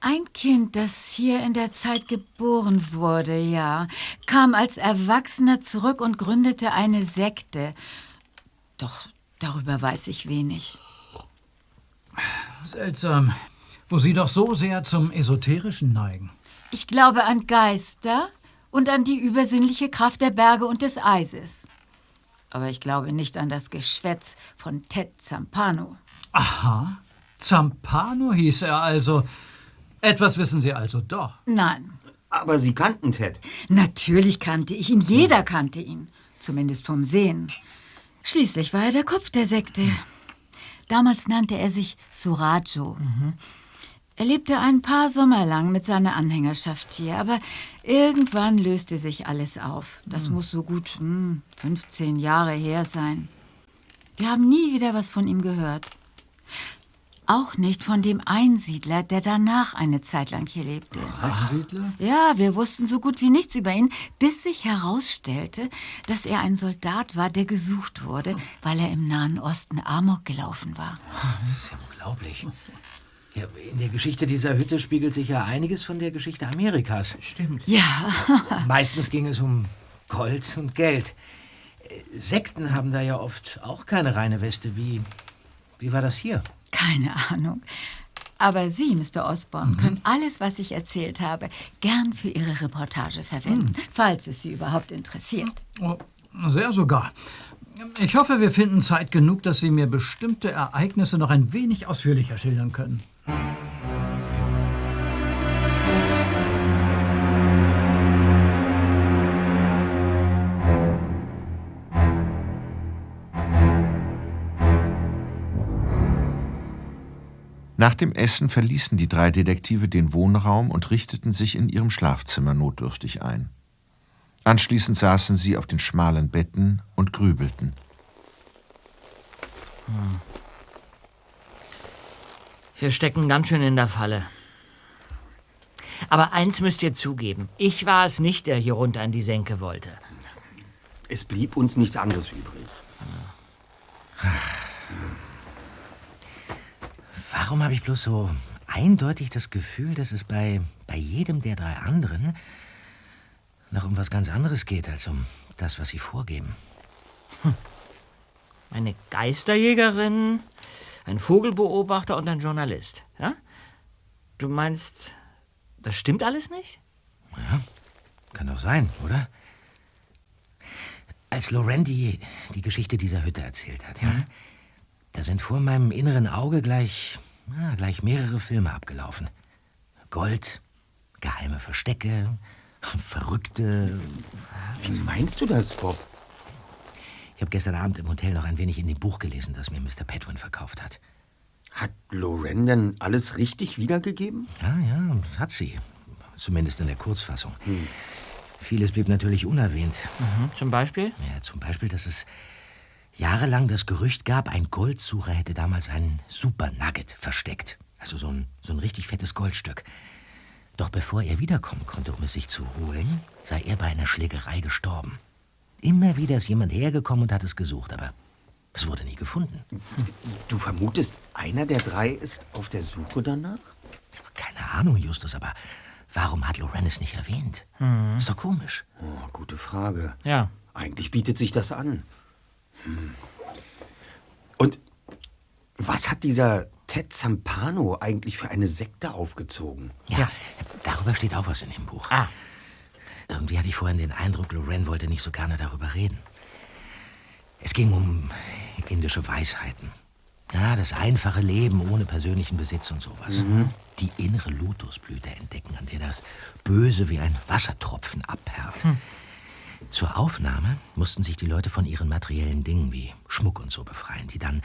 Ein Kind, das hier in der Zeit geboren wurde, ja, kam als Erwachsener zurück und gründete eine Sekte. Doch darüber weiß ich wenig. Seltsam. Wo Sie doch so sehr zum Esoterischen neigen. Ich glaube an Geister und an die übersinnliche Kraft der Berge und des Eises. Aber ich glaube nicht an das Geschwätz von Ted Zampano. Aha. Zampano hieß er also. Etwas wissen Sie also doch. Nein, Aber Sie kannten Ted. natürlich kannte ich ihn, jeder kannte ihn. Zumindest vom Sehen. Schließlich war er der Kopf der Sekte. Damals nannte er sich Surajo. Er lebte ein paar Sommer lang mit seiner Anhängerschaft hier, aber irgendwann löste sich alles auf. Das muss so gut hm, 15 Jahre her sein. Wir haben nie wieder was von ihm gehört. Auch nicht von dem Einsiedler, der danach eine Zeit lang hier lebte. Einsiedler? Ja, wir wussten so gut wie nichts über ihn, bis sich herausstellte, dass er ein Soldat war, der gesucht wurde, weil er im Nahen Osten Amok gelaufen war. Das ist ja unglaublich. Ja, in der Geschichte dieser Hütte spiegelt sich ja einiges von der Geschichte Amerikas. Stimmt. Ja, Meistens ging es um Gold und Geld. Äh, Sekten haben da ja oft auch keine reine Weste. Wie, wie war das hier? Keine Ahnung. Aber Sie, Mr. Osborne, können alles, was ich erzählt habe, gern für Ihre Reportage verwenden, falls es Sie überhaupt interessiert. Oh, sehr sogar. Ich hoffe, wir finden Zeit genug, dass Sie mir bestimmte Ereignisse noch ein wenig ausführlicher schildern können. Nach dem Essen verließen die drei Detektive den Wohnraum und richteten sich in ihrem Schlafzimmer notdürftig ein. Anschließend saßen sie auf den schmalen Betten und grübelten. Wir stecken ganz schön in der Falle. Aber eins müsst ihr zugeben. Ich war es nicht, der hier runter in die Senke wollte. Es blieb uns nichts anderes übrig. Warum habe ich bloß so eindeutig das Gefühl, dass es bei, bei jedem der drei anderen noch um was ganz anderes geht, als um das, was sie vorgeben? Eine Geisterjägerin, ein Vogelbeobachter und ein Journalist. Ja? Du meinst, das stimmt alles nicht? Ja, kann doch sein, oder? Als Loren die, die Geschichte dieser Hütte erzählt hat, ja, da sind vor meinem inneren Auge gleich, ja, gleich mehrere Filme abgelaufen. Gold, geheime Verstecke, verrückte. Wie meinst du das, Bob? Ich habe gestern Abend im Hotel noch ein wenig in dem Buch gelesen, das mir Mr. Petwin verkauft hat. Hat Loren denn alles richtig wiedergegeben? Ja, ja, hat sie. Zumindest in der Kurzfassung. Vieles blieb natürlich unerwähnt. Mhm. Zum Beispiel? Ja, zum Beispiel, dass es jahrelang das Gerücht gab, ein Goldsucher hätte damals einen Super Nugget versteckt. Also so ein, so ein richtig fettes Goldstück. Doch bevor er wiederkommen konnte, um es sich zu holen, sei er bei einer Schlägerei gestorben. Immer wieder ist jemand hergekommen und hat es gesucht, aber es wurde nie gefunden. Du vermutest, einer der drei ist auf der Suche danach? Keine Ahnung, Justus, aber warum hat Loren es nicht erwähnt? Ist doch komisch. Oh, gute Frage. Ja. Eigentlich bietet sich das an. Hm. Und was hat dieser Ted Zampano eigentlich für eine Sekte aufgezogen? Ja, darüber steht auch was in dem Buch. Ah. Irgendwie hatte ich vorhin den Eindruck, Loren wollte nicht so gerne darüber reden. Es ging um indische Weisheiten. Ja, das einfache Leben ohne persönlichen Besitz und sowas. Die innere Lotusblüte entdecken, an der das Böse wie ein Wassertropfen abperlt. Zur Aufnahme mussten sich die Leute von ihren materiellen Dingen wie Schmuck und so befreien, die dann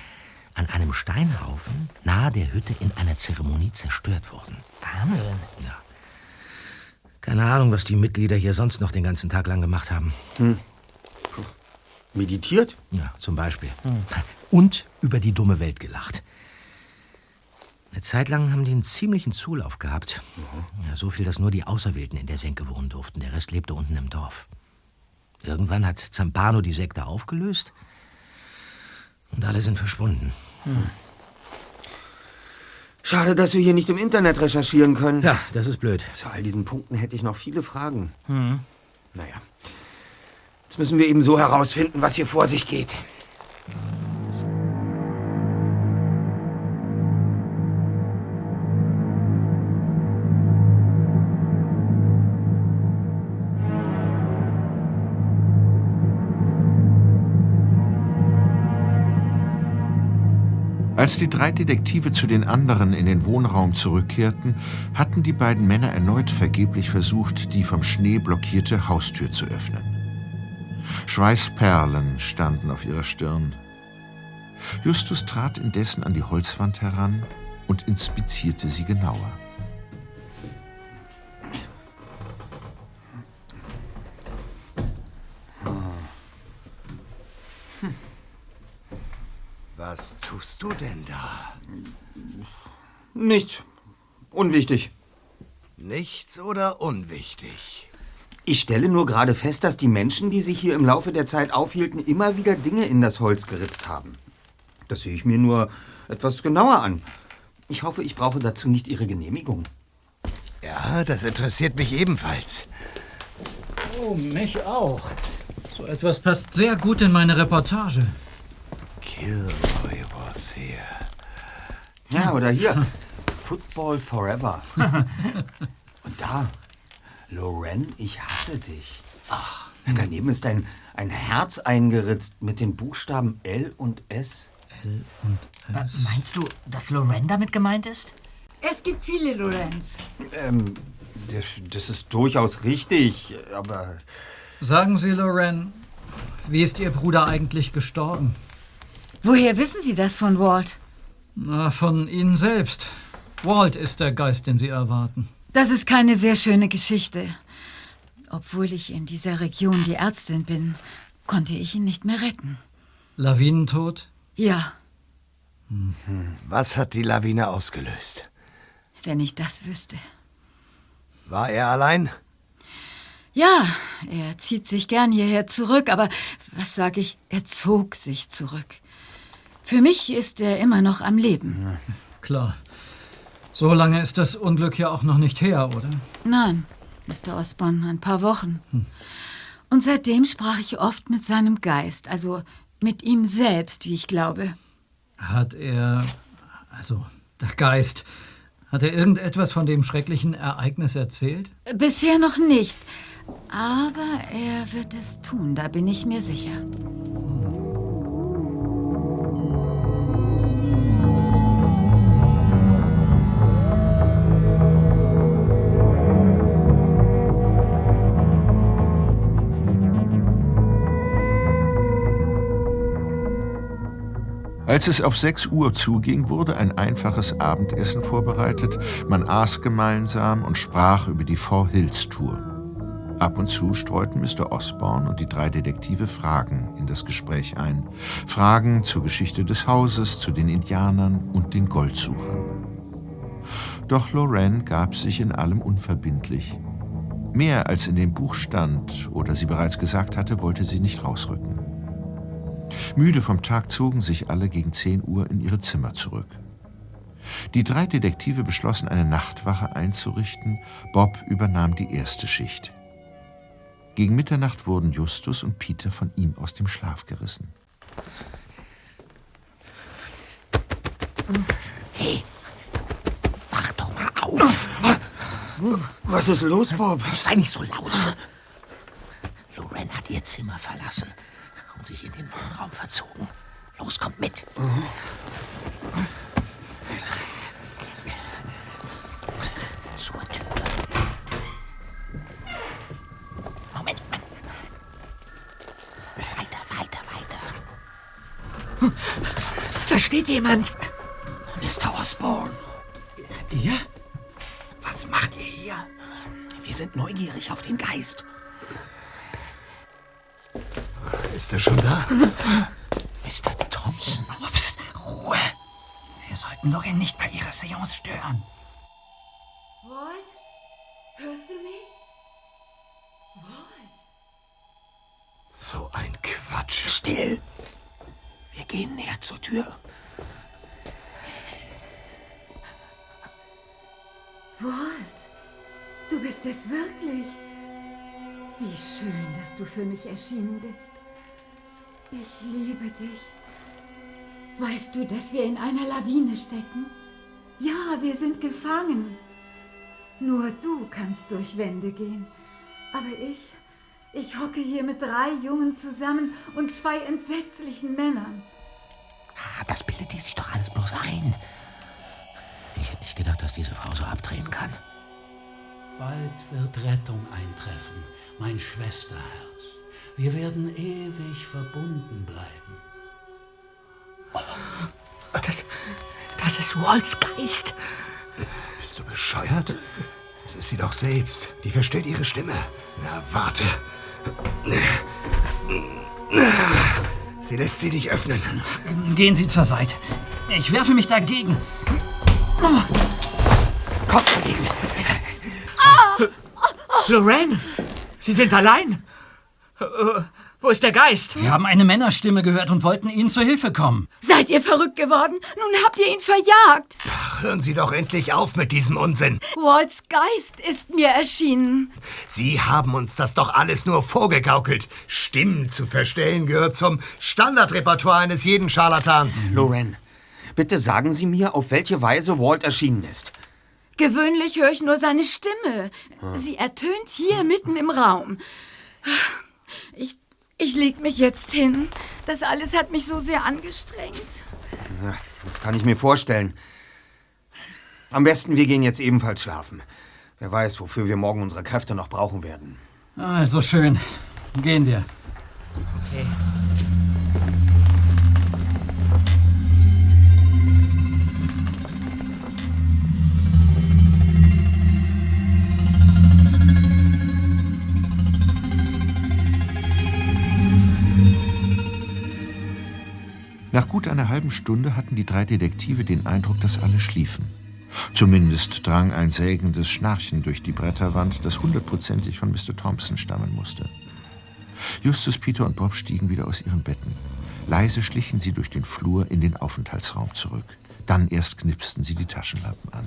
an einem Steinhaufen nahe der Hütte in einer Zeremonie zerstört wurden. Wahnsinn. Ja. Keine Ahnung, was die Mitglieder hier sonst noch den ganzen Tag lang gemacht haben. Meditiert? Ja, zum Beispiel. Und über die dumme Welt gelacht. Eine Zeit lang haben die einen ziemlichen Zulauf gehabt. Ja, so viel, dass nur die Auserwählten in der Senke wohnen durften. Der Rest lebte unten im Dorf. Irgendwann hat Zampano die Sekte aufgelöst und alle sind verschwunden. Schade, dass wir hier nicht im Internet recherchieren können. Ja, das ist blöd. Zu all diesen Punkten hätte ich noch viele Fragen. Naja. Jetzt müssen wir eben so herausfinden, was hier vor sich geht. Als die drei Detektive zu den anderen in den Wohnraum zurückkehrten, hatten die beiden Männer erneut vergeblich versucht, die vom Schnee blockierte Haustür zu öffnen. Schweißperlen standen auf ihrer Stirn. Justus trat indessen an die Holzwand heran und inspizierte sie genauer. Was tust du denn da? Nichts. Unwichtig. Nichts oder unwichtig? Ich stelle nur gerade fest, dass die Menschen, die sich hier im Laufe der Zeit aufhielten, immer wieder Dinge in das Holz geritzt haben. Das sehe ich mir nur etwas genauer an. Ich hoffe, ich brauche dazu nicht Ihre Genehmigung. Ja, das interessiert mich ebenfalls. Oh, mich auch. So etwas passt sehr gut in meine Reportage. Kilroy was here. Ja, oder hier. Football Forever. Und da. Loren, ich hasse dich. Ach. Daneben ist ein, ein Herz eingeritzt mit den Buchstaben L und S. Äh, Meinst du, dass Loren damit gemeint ist? Es gibt viele Lorenz. Ähm, das, das ist durchaus richtig, aber Sagen Sie, Loren, wie ist Ihr Bruder eigentlich gestorben? Woher wissen Sie das von Walt? Na, von Ihnen selbst. Walt ist der Geist, den Sie erwarten. Das ist keine sehr schöne Geschichte. Obwohl ich in dieser Region die Ärztin bin, konnte ich ihn nicht mehr retten. Lawinentod? Ja, Was hat die Lawine ausgelöst? Wenn ich das wüsste. War er allein? Ja, er zieht sich gern hierher zurück, aber was sag ich, er zog sich zurück. Für mich ist er immer noch am Leben. Klar. So lange ist das Unglück ja auch noch nicht her, oder? Nein, Mr. Osborne, ein paar Wochen. Und seitdem sprach ich oft mit seinem Geist, also mit ihm selbst, wie ich glaube. Hat er, also der Geist, hat er irgendetwas von dem schrecklichen Ereignis erzählt? Bisher noch nicht, aber er wird es tun, da bin ich mir sicher. Als es auf 6 Uhr zuging, wurde ein einfaches Abendessen vorbereitet. Man aß gemeinsam und sprach über die Four Hills Tour. Ab und zu streuten Mr. Osborne und die drei Detektive Fragen in das Gespräch ein. Fragen zur Geschichte des Hauses, zu den Indianern und den Goldsuchern. Doch Lorraine gab sich in allem unverbindlich. Mehr als in dem Buch stand oder sie bereits gesagt hatte, wollte sie nicht rausrücken. Müde vom Tag zogen sich alle gegen 10 Uhr in ihre Zimmer zurück. Die drei Detektive beschlossen, eine Nachtwache einzurichten. Bob übernahm die erste Schicht. Gegen Mitternacht wurden Justus und Peter von ihm aus dem Schlaf gerissen. Hey, wach doch mal auf. Was ist los, Bob? Sei nicht so laut. Lorraine hat ihr Zimmer verlassen und sich in den Wohnraum verzogen. Los, kommt mit. Zur Tür. Moment, Moment. Weiter, weiter, weiter. Da steht jemand. Mr. Osborne, Ja? was macht ihr hier? Wir sind neugierig auf den Geist. Er schon da? Mr. Thompson. Psst, Ruhe. Wir sollten Lorraine nicht bei ihrer Seance stören. Walt? Hörst du mich? Walt? So ein Quatsch. Still. Wir gehen näher zur Tür. Walt, du bist es wirklich. Wie schön, dass du für mich erschienen bist. Ich liebe dich. Weißt du, dass wir in einer Lawine stecken? Ja, wir sind gefangen. Nur du kannst durch Wände gehen. Aber ich, ich hocke hier mit drei Jungen zusammen und zwei entsetzlichen Männern. Ah, das bildet die sich doch alles bloß ein. Ich hätte nicht gedacht, dass diese Frau so abdrehen kann. Bald wird Rettung eintreffen, mein Schwesterherz. Wir werden ewig verbunden bleiben. Das, das ist Walts Geist. Bist du bescheuert? Es ist sie doch selbst. Die verstellt ihre Stimme. Na, warte. Sie lässt sie nicht öffnen. Gehen Sie zur Seite. Ich werfe mich dagegen. Kommt, Kollegen. Lorraine, Sie sind allein. Äh, Wo ist der Geist? Wir haben eine Männerstimme gehört und wollten Ihnen zu Hilfe kommen. Seid ihr verrückt geworden? Nun habt ihr ihn verjagt. Ach, hören Sie doch endlich auf mit diesem Unsinn. Walts Geist ist mir erschienen. Sie haben uns das doch alles nur vorgegaukelt. Stimmen zu verstellen gehört zum Standardrepertoire eines jeden Scharlatans. Lorraine, bitte sagen Sie mir, auf welche Weise Walt erschienen ist. Gewöhnlich höre ich nur seine Stimme. Sie ertönt hier mitten im Raum. Ich, ich leg mich jetzt hin. Das alles hat mich so sehr angestrengt. Ja, das kann ich mir vorstellen. Am besten, wir gehen jetzt ebenfalls schlafen. Wer weiß, wofür wir morgen unsere Kräfte noch brauchen werden. Also schön. Gehen wir. Okay. Nach gut einer halben Stunde hatten die drei Detektive den Eindruck, dass alle schliefen. Zumindest drang ein sägendes Schnarchen durch die Bretterwand, das hundertprozentig von Mr. Thompson stammen musste. Justus, Peter und Bob stiegen wieder aus ihren Betten. Leise schlichen sie durch den Flur in den Aufenthaltsraum zurück. Dann erst knipsten sie die Taschenlampen an.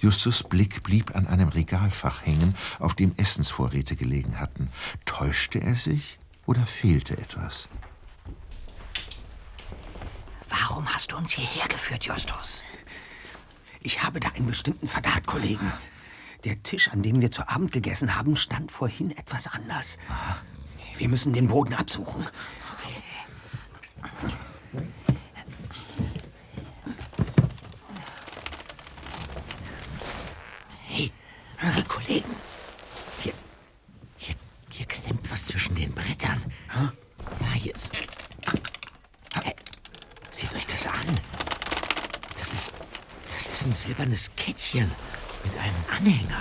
Justus' Blick blieb an einem Regalfach hängen, auf dem Essensvorräte gelegen hatten. Täuschte er sich oder fehlte etwas? Warum hast du uns hierher geführt, Justus? Ich habe da einen bestimmten Verdacht, Kollegen. Der Tisch, an dem wir zu Abend gegessen haben, stand vorhin etwas anders. Wir müssen den Boden absuchen. Hey, hey, Kollegen. Hier, hier, hier klemmt was zwischen den Brettern. Ja, hier ist. Seht euch das an. Das ist, das ist ein silbernes Kettchen mit einem Anhänger.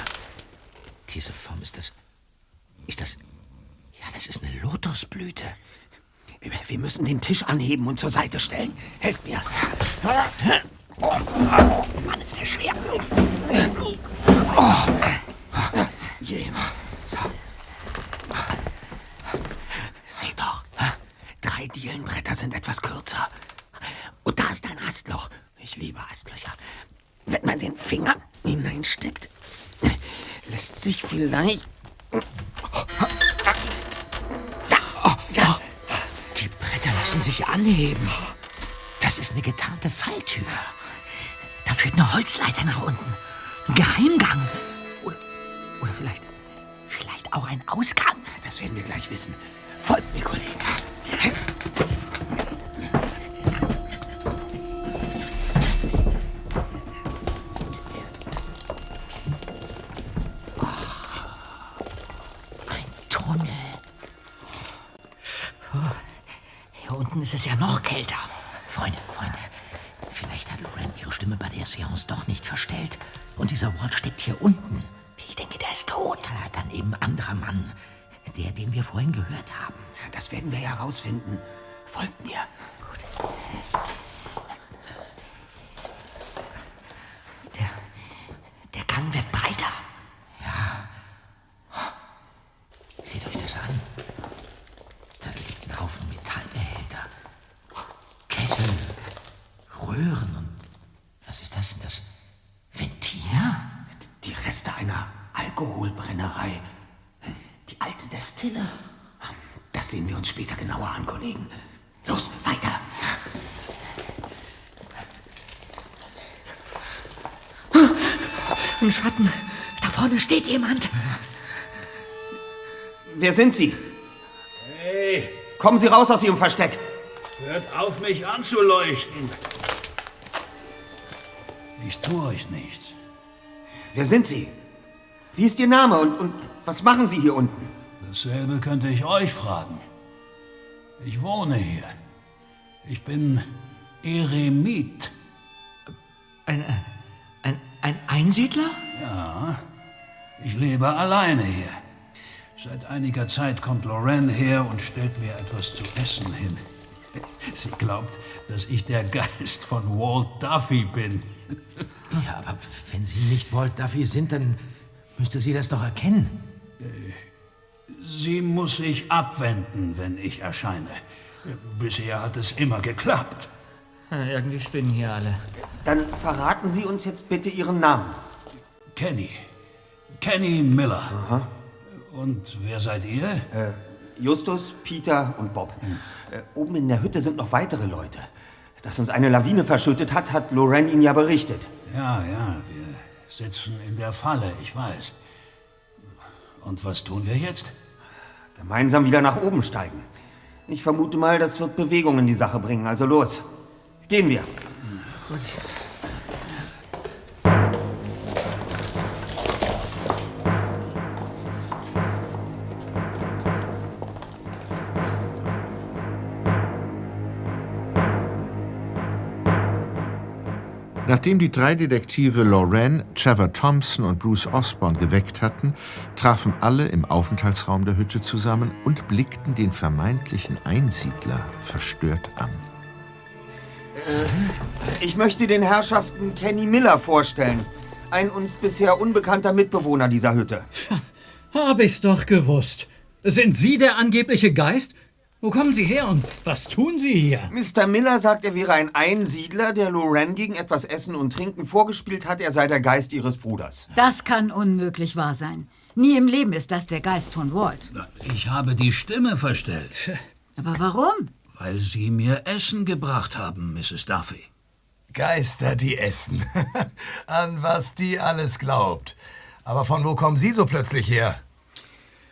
Diese Form ist das. Ist das. Ja, das ist eine Lotusblüte. Wir müssen den Tisch anheben und zur Seite stellen. Helft mir. Oh, Mann, ist der schwer. Oh. So. Seht doch. Drei Dielenbretter sind etwas kürzer. Und da ist ein Astloch. Ich liebe Astlöcher. Wenn man den Finger hineinsteckt, lässt sich vielleicht. Da, ja. Die Bretter lassen sich anheben. Das ist eine getarnte Falltür. Da führt eine Holzleiter nach unten. Ein Geheimgang. Oder, oder vielleicht, vielleicht auch ein Ausgang. Das werden wir gleich wissen. Folgt mir, Kollege. Es ja noch kälter. Freunde, Freunde, vielleicht hat Loren ihre Stimme bei der Seance doch nicht verstellt. Und dieser Walt steckt hier unten. Ich denke, der ist tot. Ja, dann eben ein anderer Mann. Der, den wir vorhin gehört haben. Das werden wir herausfinden. Folgt mir. Der, der Gang wird breiter. Ja. Seht euch das an. Da liegt ein Haufen Metallbehälter. Kessel, Röhren und was ist das denn? Das Ventil? Die Reste einer Alkoholbrennerei. Die alte Destille. Das sehen wir uns später genauer an, Kollegen. Los, weiter. Ein Schatten. Da vorne steht jemand. Wer sind Sie? Hey, Kommen Sie raus aus Ihrem Versteck. hört auf, mich anzuleuchten. Ich tue euch nichts. Wer sind Sie? Wie ist Ihr Name und, und was machen Sie hier unten? Dasselbe könnte ich euch fragen. Ich wohne hier. Ich bin Eremit. Ein, ein, ein Einsiedler? Ja, ich lebe alleine hier. Seit einiger Zeit kommt Lorraine her und stellt mir etwas zu essen hin. Sie glaubt, dass ich der Geist von Walt Duffy bin. Ja, aber wenn Sie nicht Walt Duffy sind, dann müsste sie das doch erkennen. Sie muss sich abwenden, wenn ich erscheine. Bisher hat es immer geklappt. Ja, irgendwie spinnen hier alle. Dann verraten Sie uns jetzt bitte Ihren Namen. Kenny. Kenny Miller. Und wer seid ihr? Äh, Justus, Peter und Bob. Äh, oben in der Hütte sind noch weitere Leute. Dass uns eine Lawine verschüttet hat, hat Lorraine Ihnen ja berichtet. Ja, ja, wir sitzen in der Falle, ich weiß. Und was tun wir jetzt? Gemeinsam wieder nach oben steigen. Ich vermute mal, das wird Bewegung in die Sache bringen. Also los. Gehen wir. Nachdem die drei Detektive Lorraine, Trevor Thompson und Bruce Osborne geweckt hatten, trafen alle im Aufenthaltsraum der Hütte zusammen und blickten den vermeintlichen Einsiedler verstört an. Ich möchte den Herrschaften Kenny Miller vorstellen. Ein uns bisher unbekannter Mitbewohner dieser Hütte. Hab ich's doch gewusst. Sind Sie der angebliche Geist? Wo kommen Sie her und was tun Sie hier? Mr. Miller sagt, er wäre ein Einsiedler, der Lorraine gegen etwas Essen und Trinken vorgespielt hat, er sei der Geist ihres Bruders. Das kann unmöglich wahr sein. Nie im Leben ist das der Geist von Walt. Ich habe die Stimme verstellt, Aber warum? weil Sie mir Essen gebracht haben, Mrs. Duffy. Geister, die essen. An was die alles glaubt. Aber von wo kommen Sie so plötzlich her?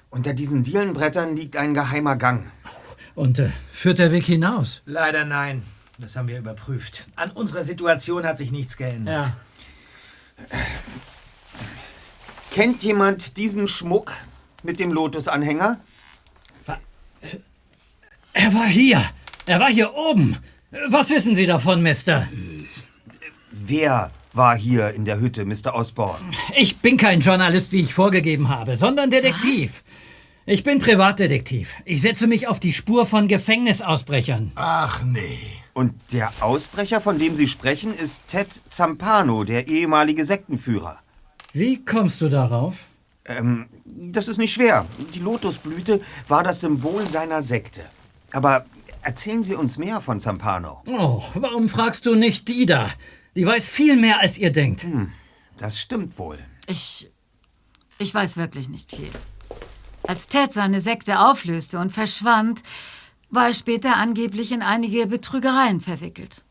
Unter diesen Dielenbrettern liegt ein geheimer Gang. Und äh, führt der Weg hinaus? Leider nein. Das haben wir überprüft. An unserer Situation hat sich nichts geändert. Ja. Kennt jemand diesen Schmuck mit dem Lotusanhänger? Er war hier. Er war hier oben. Was wissen Sie davon, Mister? Wer war hier in der Hütte, Mr. Osborne? Ich bin kein Journalist, wie ich vorgegeben habe, sondern Detektiv. Ich bin Privatdetektiv. Ich setze mich auf die Spur von Gefängnisausbrechern. Ach nee. Und der Ausbrecher, von dem Sie sprechen, ist Ted Zampano, der ehemalige Sektenführer. Wie kommst du darauf? Ähm, das ist nicht schwer. Die Lotusblüte war das Symbol seiner Sekte. Aber erzählen Sie uns mehr von Zampano. Oh, warum fragst du nicht die da? Die weiß viel mehr, als ihr denkt. Das stimmt wohl. Ich. Ich weiß wirklich nicht viel. Als Ted seine Sekte auflöste und verschwand, war er später angeblich in einige Betrügereien verwickelt.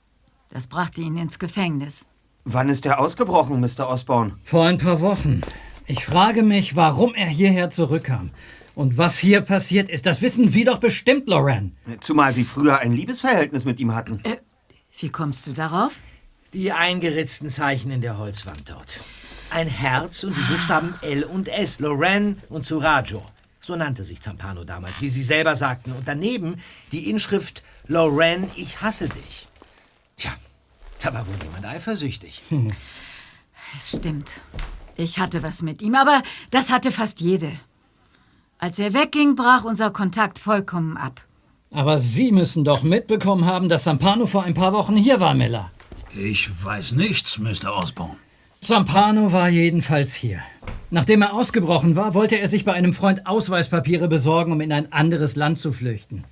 Das brachte ihn ins Gefängnis. Wann ist er ausgebrochen, Mr. Osborne? Vor ein paar Wochen. Ich frage mich, warum er hierher zurückkam. Und was hier passiert ist, das wissen Sie doch bestimmt, Loran. Zumal Sie früher ein Liebesverhältnis mit ihm hatten. Wie kommst du darauf? Die eingeritzten Zeichen in der Holzwand dort. Ein Herz und die Buchstaben L und S. Loren und Surajo. So nannte sich Zampano damals, wie Sie selber sagten. Und daneben die Inschrift Loren, ich hasse dich. Tja, da war wohl jemand eifersüchtig. Es stimmt. Ich hatte was mit ihm, aber das hatte fast jede. Als er wegging, brach unser Kontakt vollkommen ab. Aber Sie müssen doch mitbekommen haben, dass Zampano vor ein paar Wochen hier war, Miller. Ich weiß nichts, Mr. Osborne. Zampano war jedenfalls hier. Nachdem er ausgebrochen war, wollte er sich bei einem Freund Ausweispapiere besorgen, um in ein anderes Land zu flüchten.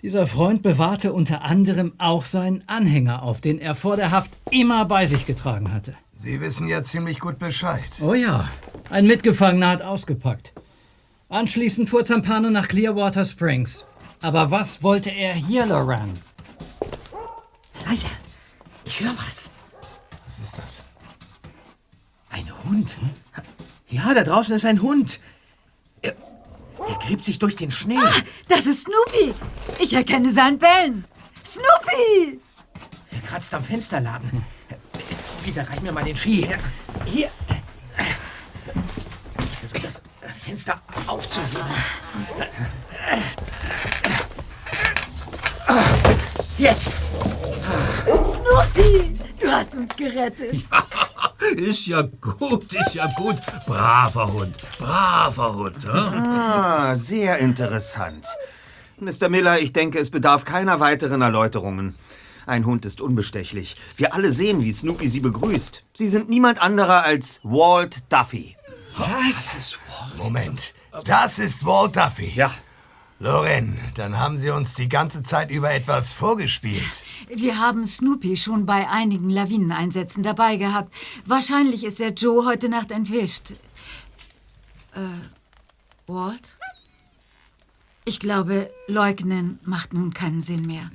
Dieser Freund bewahrte unter anderem auch seinen Anhänger auf, den er vor der Haft immer bei sich getragen hatte. Sie wissen ja ziemlich gut Bescheid. Oh ja, ein Mitgefangener hat ausgepackt. Anschließend fuhr Zampano nach Clearwater Springs. Aber was wollte er hier, Loran? Leise, ich höre was. Was ist das? Ein Hund? Ja, da draußen ist ein Hund. Er, er gräbt sich durch den Schnee. Das ist Snoopy! Ich erkenne sein Bellen! Snoopy! Er kratzt am Fensterladen. Peter, reich mir mal den Ski. Hier. Ich versuche das Fenster aufzuheben. Jetzt. Snoopy! Du hast uns gerettet. Ist ja gut, ist ja gut. Braver Hund, braver Hund. Hm? Ah, sehr interessant. Mr. Miller, ich denke, es bedarf keiner weiteren Erläuterungen. Ein Hund ist unbestechlich. Wir alle sehen, wie Snoopy sie begrüßt. Sie sind niemand anderer als Walt Duffy. Was? Moment. Das ist Walt Duffy. Ja. Loren, dann haben Sie uns die ganze Zeit über etwas vorgespielt. Wir haben Snoopy schon bei einigen Lawineneinsätzen dabei gehabt. Wahrscheinlich ist er Joe heute Nacht entwischt. Äh, Walt? Ich glaube, leugnen macht nun keinen Sinn mehr.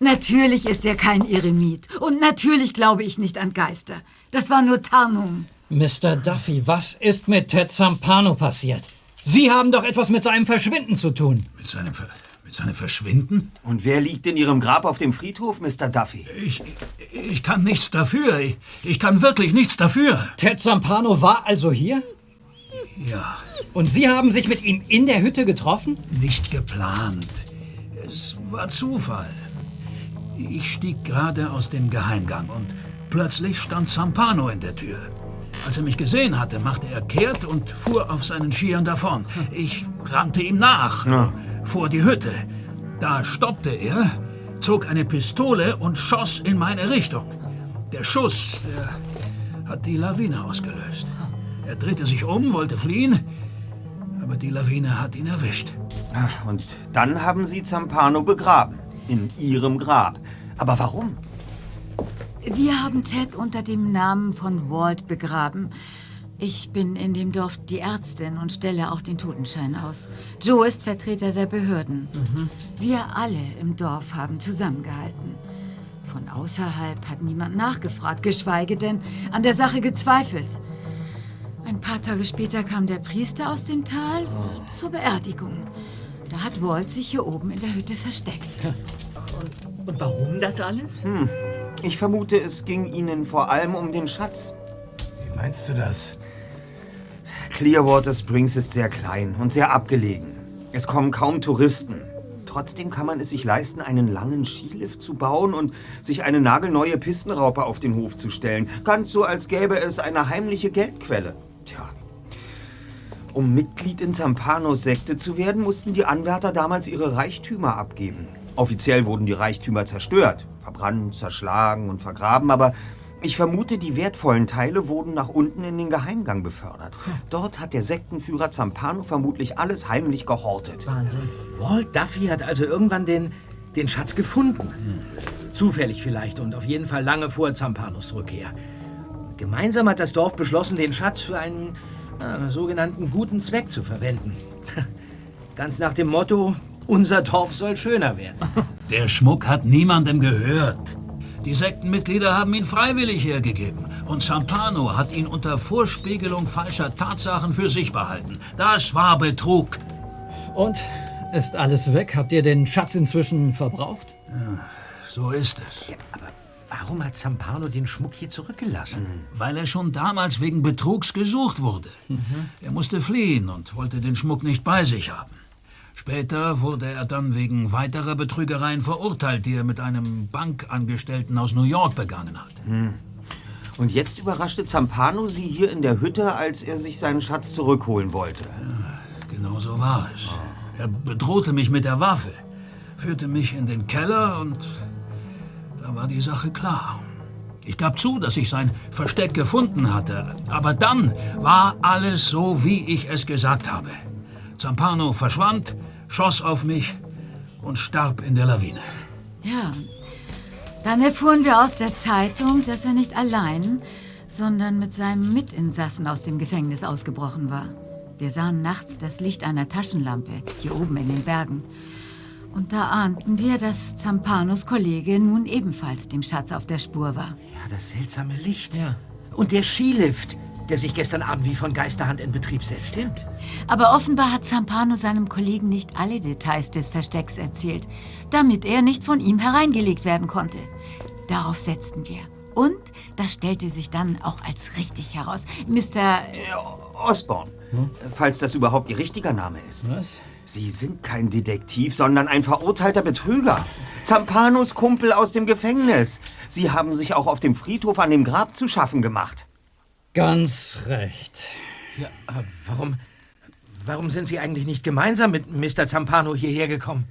Natürlich ist er kein Eremit. Und natürlich glaube ich nicht an Geister. Das war nur Tarnung. Mr. Duffy, was ist mit Ted Zampano passiert? Sie haben doch etwas mit seinem Verschwinden zu tun. Mit seinem, Ver mit seinem Verschwinden? Und wer liegt in Ihrem Grab auf dem Friedhof, Mr. Duffy? Ich, ich kann nichts dafür. Ich, ich kann wirklich nichts dafür. Ted Zampano war also hier? Ja, Und Sie haben sich mit ihm in der Hütte getroffen? nicht geplant. Es war Zufall. Ich stieg gerade aus dem Geheimgang und plötzlich stand Zampano in der Tür. Als er mich gesehen hatte, machte er kehrt und fuhr auf seinen Skiern davon. Ich rannte ihm nach, vor die Hütte. Da stoppte er, zog eine Pistole und schoss in meine Richtung. Der Schuss, der hat die Lawine ausgelöst. Er drehte sich um, wollte fliehen, aber die Lawine hat ihn erwischt. Ah, Und dann haben Sie Zampano begraben. In Ihrem Grab. Aber warum? Wir haben Ted unter dem Namen von Walt begraben. Ich bin in dem Dorf die Ärztin und stelle auch den Totenschein aus. Joe ist Vertreter der Behörden. Wir alle im Dorf haben zusammengehalten. Von außerhalb hat niemand nachgefragt, geschweige denn an der Sache gezweifelt. Ein paar Tage später kam der Priester aus dem Tal zur Beerdigung. Da hat Walt sich hier oben in der Hütte versteckt. Und warum das alles? Hm. Ich vermute, es ging Ihnen vor allem um den Schatz. Wie meinst du das? Clearwater Springs ist sehr klein und sehr abgelegen. Es kommen kaum Touristen. Trotzdem kann man es sich leisten, einen langen Skilift zu bauen und sich eine nagelneue Pistenraupe auf den Hof zu stellen. Ganz so, als gäbe es eine heimliche Geldquelle. Tja. Um Mitglied in Zampanos Sekte zu werden, mussten die Anwärter damals ihre Reichtümer abgeben. Offiziell wurden die Reichtümer zerstört, verbrannt, zerschlagen und vergraben, aber ich vermute, die wertvollen Teile wurden nach unten in den Geheimgang befördert. Dort hat der Sektenführer Zampano vermutlich alles heimlich gehortet. Wahnsinn. Walt Duffy hat also irgendwann den, den Schatz gefunden. Zufällig vielleicht und auf jeden Fall lange vor Zampanos Rückkehr. Gemeinsam hat das Dorf beschlossen, den Schatz für einen na, sogenannten guten Zweck zu verwenden. Ganz nach dem Motto, unser Dorf soll schöner werden. Der Schmuck hat niemandem gehört. Die Sektenmitglieder haben ihn freiwillig hergegeben. Und Zampano hat ihn unter Vorspiegelung falscher Tatsachen für sich behalten. Das war Betrug. Und? Ist alles weg? Habt ihr den Schatz inzwischen verbraucht? So ist es. Warum hat Zampano den Schmuck hier zurückgelassen? Weil er schon damals wegen Betrugs gesucht wurde. Er musste fliehen und wollte den Schmuck nicht bei sich haben. Später wurde er dann wegen weiterer Betrügereien verurteilt, die er mit einem Bankangestellten aus New York begangen hat. Hm. Und jetzt überraschte Zampano sie hier in der Hütte, als er sich seinen Schatz zurückholen wollte. Genau so war es. Er bedrohte mich mit der Waffe, führte mich in den Keller und da war die Sache klar. Ich gab zu, dass ich sein Versteck gefunden hatte, aber dann war alles so, wie ich es gesagt habe. Zampano verschwand, schoss auf mich und starb in der Lawine. Ja. Dann erfuhren wir aus der Zeitung, dass er nicht allein, sondern mit seinem Mitinsassen aus dem Gefängnis ausgebrochen war. Wir sahen nachts das Licht einer Taschenlampe hier oben in den Bergen. Und da ahnten wir, dass Zampanos Kollege nun ebenfalls dem Schatz auf der Spur war. Ja, das seltsame Licht. Ja. Und der Skilift, der sich gestern Abend wie von Geisterhand in Betrieb setzt. Stimmt. Aber offenbar hat Zampano seinem Kollegen nicht alle Details des Verstecks erzählt, damit er nicht von ihm hereingelegt werden konnte. Darauf setzten wir. Und das stellte sich dann auch als richtig heraus. Mr. Osborne, falls das überhaupt Ihr richtiger Name ist. Was? Sie sind kein Detektiv, sondern ein verurteilter Betrüger. Zampanos Kumpel aus dem Gefängnis. Sie haben sich auch auf dem Friedhof an dem Grab zu schaffen gemacht. Ganz recht. Ja, aber warum, warum sind Sie eigentlich nicht gemeinsam mit Mr. Zampano hierher gekommen?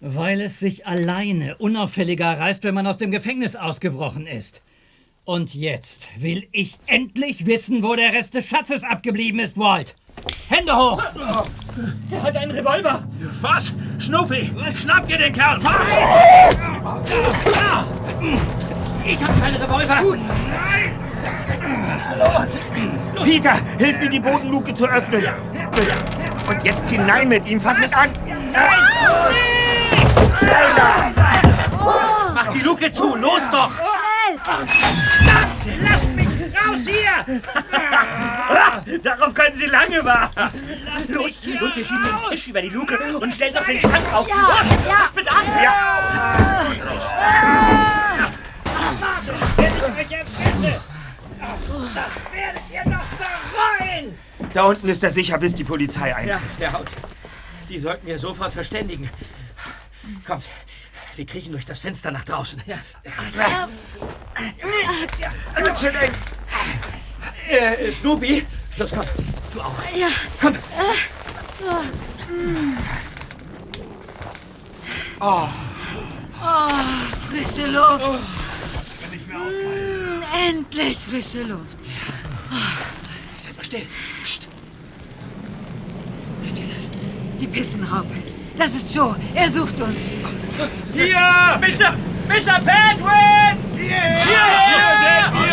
Weil es sich alleine unauffälliger reißt, wenn man aus dem Gefängnis ausgebrochen ist. Und jetzt will ich endlich wissen, wo der Rest des Schatzes abgeblieben ist, Walt. Hände hoch! Er hat einen Revolver. Was? Snoopy, schnapp dir den Kerl! Was? Ich habe keinen Revolver. Los! Peter, hilf mir, die Bodenluke zu öffnen. Und jetzt hinein mit ihm. Fass mich an. Mach die Luke zu. Los doch. Lasst mich raus hier! Darauf können Sie lange warten. Los, los, wir schieben den raus! Tisch über die Luke und stellen auf den Schrank auf. Ja, los, ja. mit an. So werde ich euch erpressen! Das werdet ihr noch bereuen! Da unten ist er sicher, bis die Polizei Ja, eintrifft. der Haut. Die sollten wir sofort verständigen. Kommt, Wir kriechen durch das Fenster nach draußen. Ja. Bitte denn. Äh, Snoopy, los komm. Du auch. Ja. Komm. Oh. Oh, frische Luft. Mm, endlich frische Luft. Seid mal still. Psst. Hört ihr das? Die Pissenraupe. Das ist Joe. Er sucht uns. Hier! Mr. Mr. Penguin! Hier! Hier sind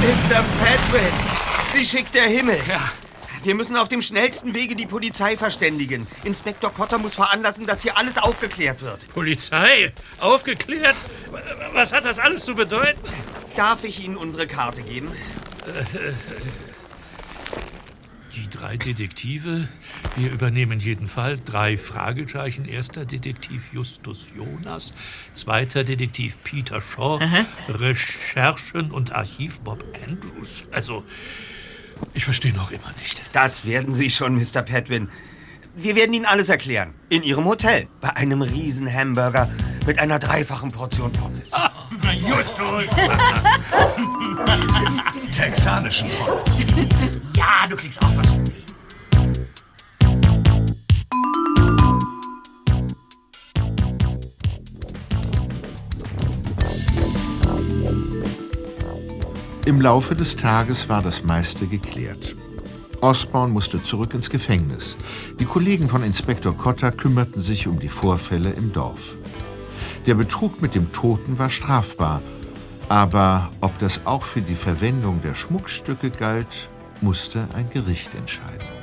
Mr. Padwin, Sie schickt der Himmel. Wir müssen auf dem schnellsten Wege die Polizei verständigen. Inspektor Cotter muss veranlassen, dass hier alles aufgeklärt wird. Polizei? Aufgeklärt? Was hat das alles zu bedeuten? Darf ich Ihnen unsere Karte geben? Die drei Detektive. Wir übernehmen jeden Fall. Drei Fragezeichen. Erster Detektiv Justus Jonas. Zweiter Detektiv Peter Shaw. Recherchen und Archiv Bob Andrews. Also, ich verstehe noch immer nicht. Das werden Sie schon, Mr. Padwin. Wir werden Ihnen alles erklären. In Ihrem Hotel. Bei einem riesen Hamburger mit einer dreifachen Portion Pommes. Justus! Texanischen Pommes. Ja, du kriegst auch was. Im Laufe des Tages war das meiste geklärt. Osborne musste zurück ins Gefängnis. Die Kollegen von Inspektor Cotter kümmerten sich um die Vorfälle im Dorf. Der Betrug mit dem Toten war strafbar, aber ob das auch für die Verwendung der Schmuckstücke galt, musste ein Gericht entscheiden.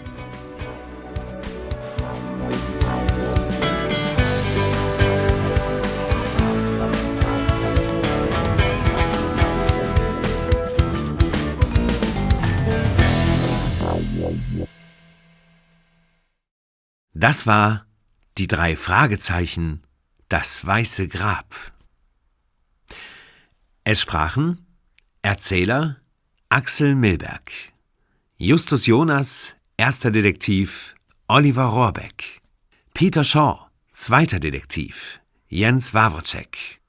Das war die drei Fragezeichen, das weiße Grab. Es sprachen Erzähler Axel Milberg, Justus Jonas, erster Detektiv Oliver Rohrbeck, Peter Shaw, zweiter Detektiv Jens Wawrczek,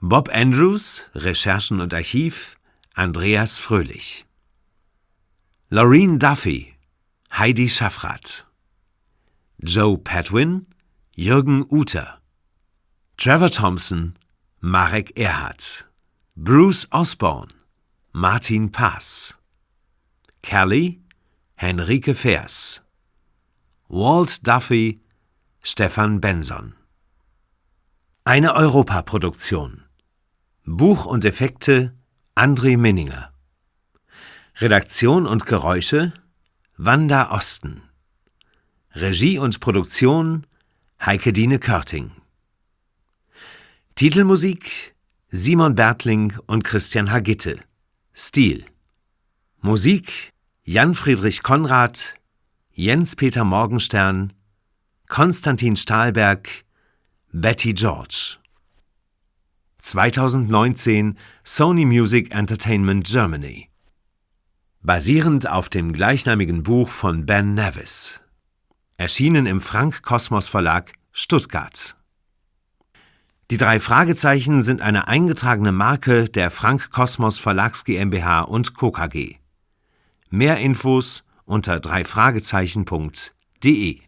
Bob Andrews, Recherchen und Archiv Andreas Fröhlich, Laureen Duffy, Heidi Schaffrath, Joe Padwin, Jürgen Uter, Trevor Thompson, Marek Erhardt, Bruce Osborne, Martin Paas, Kelly, Henrike Vers, Walt Duffy, Stefan Benson. Eine Europaproduktion. Buch und Effekte André Minninger. Redaktion und Geräusche Wanda Osten. Regie und Produktion Heike Dine Körting. Titelmusik Simon Bertling und Christian Hagitte. Stil. Musik Jan Friedrich Konrad, Jens Peter Morgenstern, Konstantin Stahlberg, Betty George. 2019 Sony Music Entertainment Germany. Basierend auf dem gleichnamigen Buch von Ben Nevis. Erschienen im Frank Kosmos Verlag Stuttgart. Die drei Fragezeichen sind eine eingetragene Marke der Frank Kosmos Verlags GmbH und Co. KG. Mehr Infos unter dreifragezeichen.de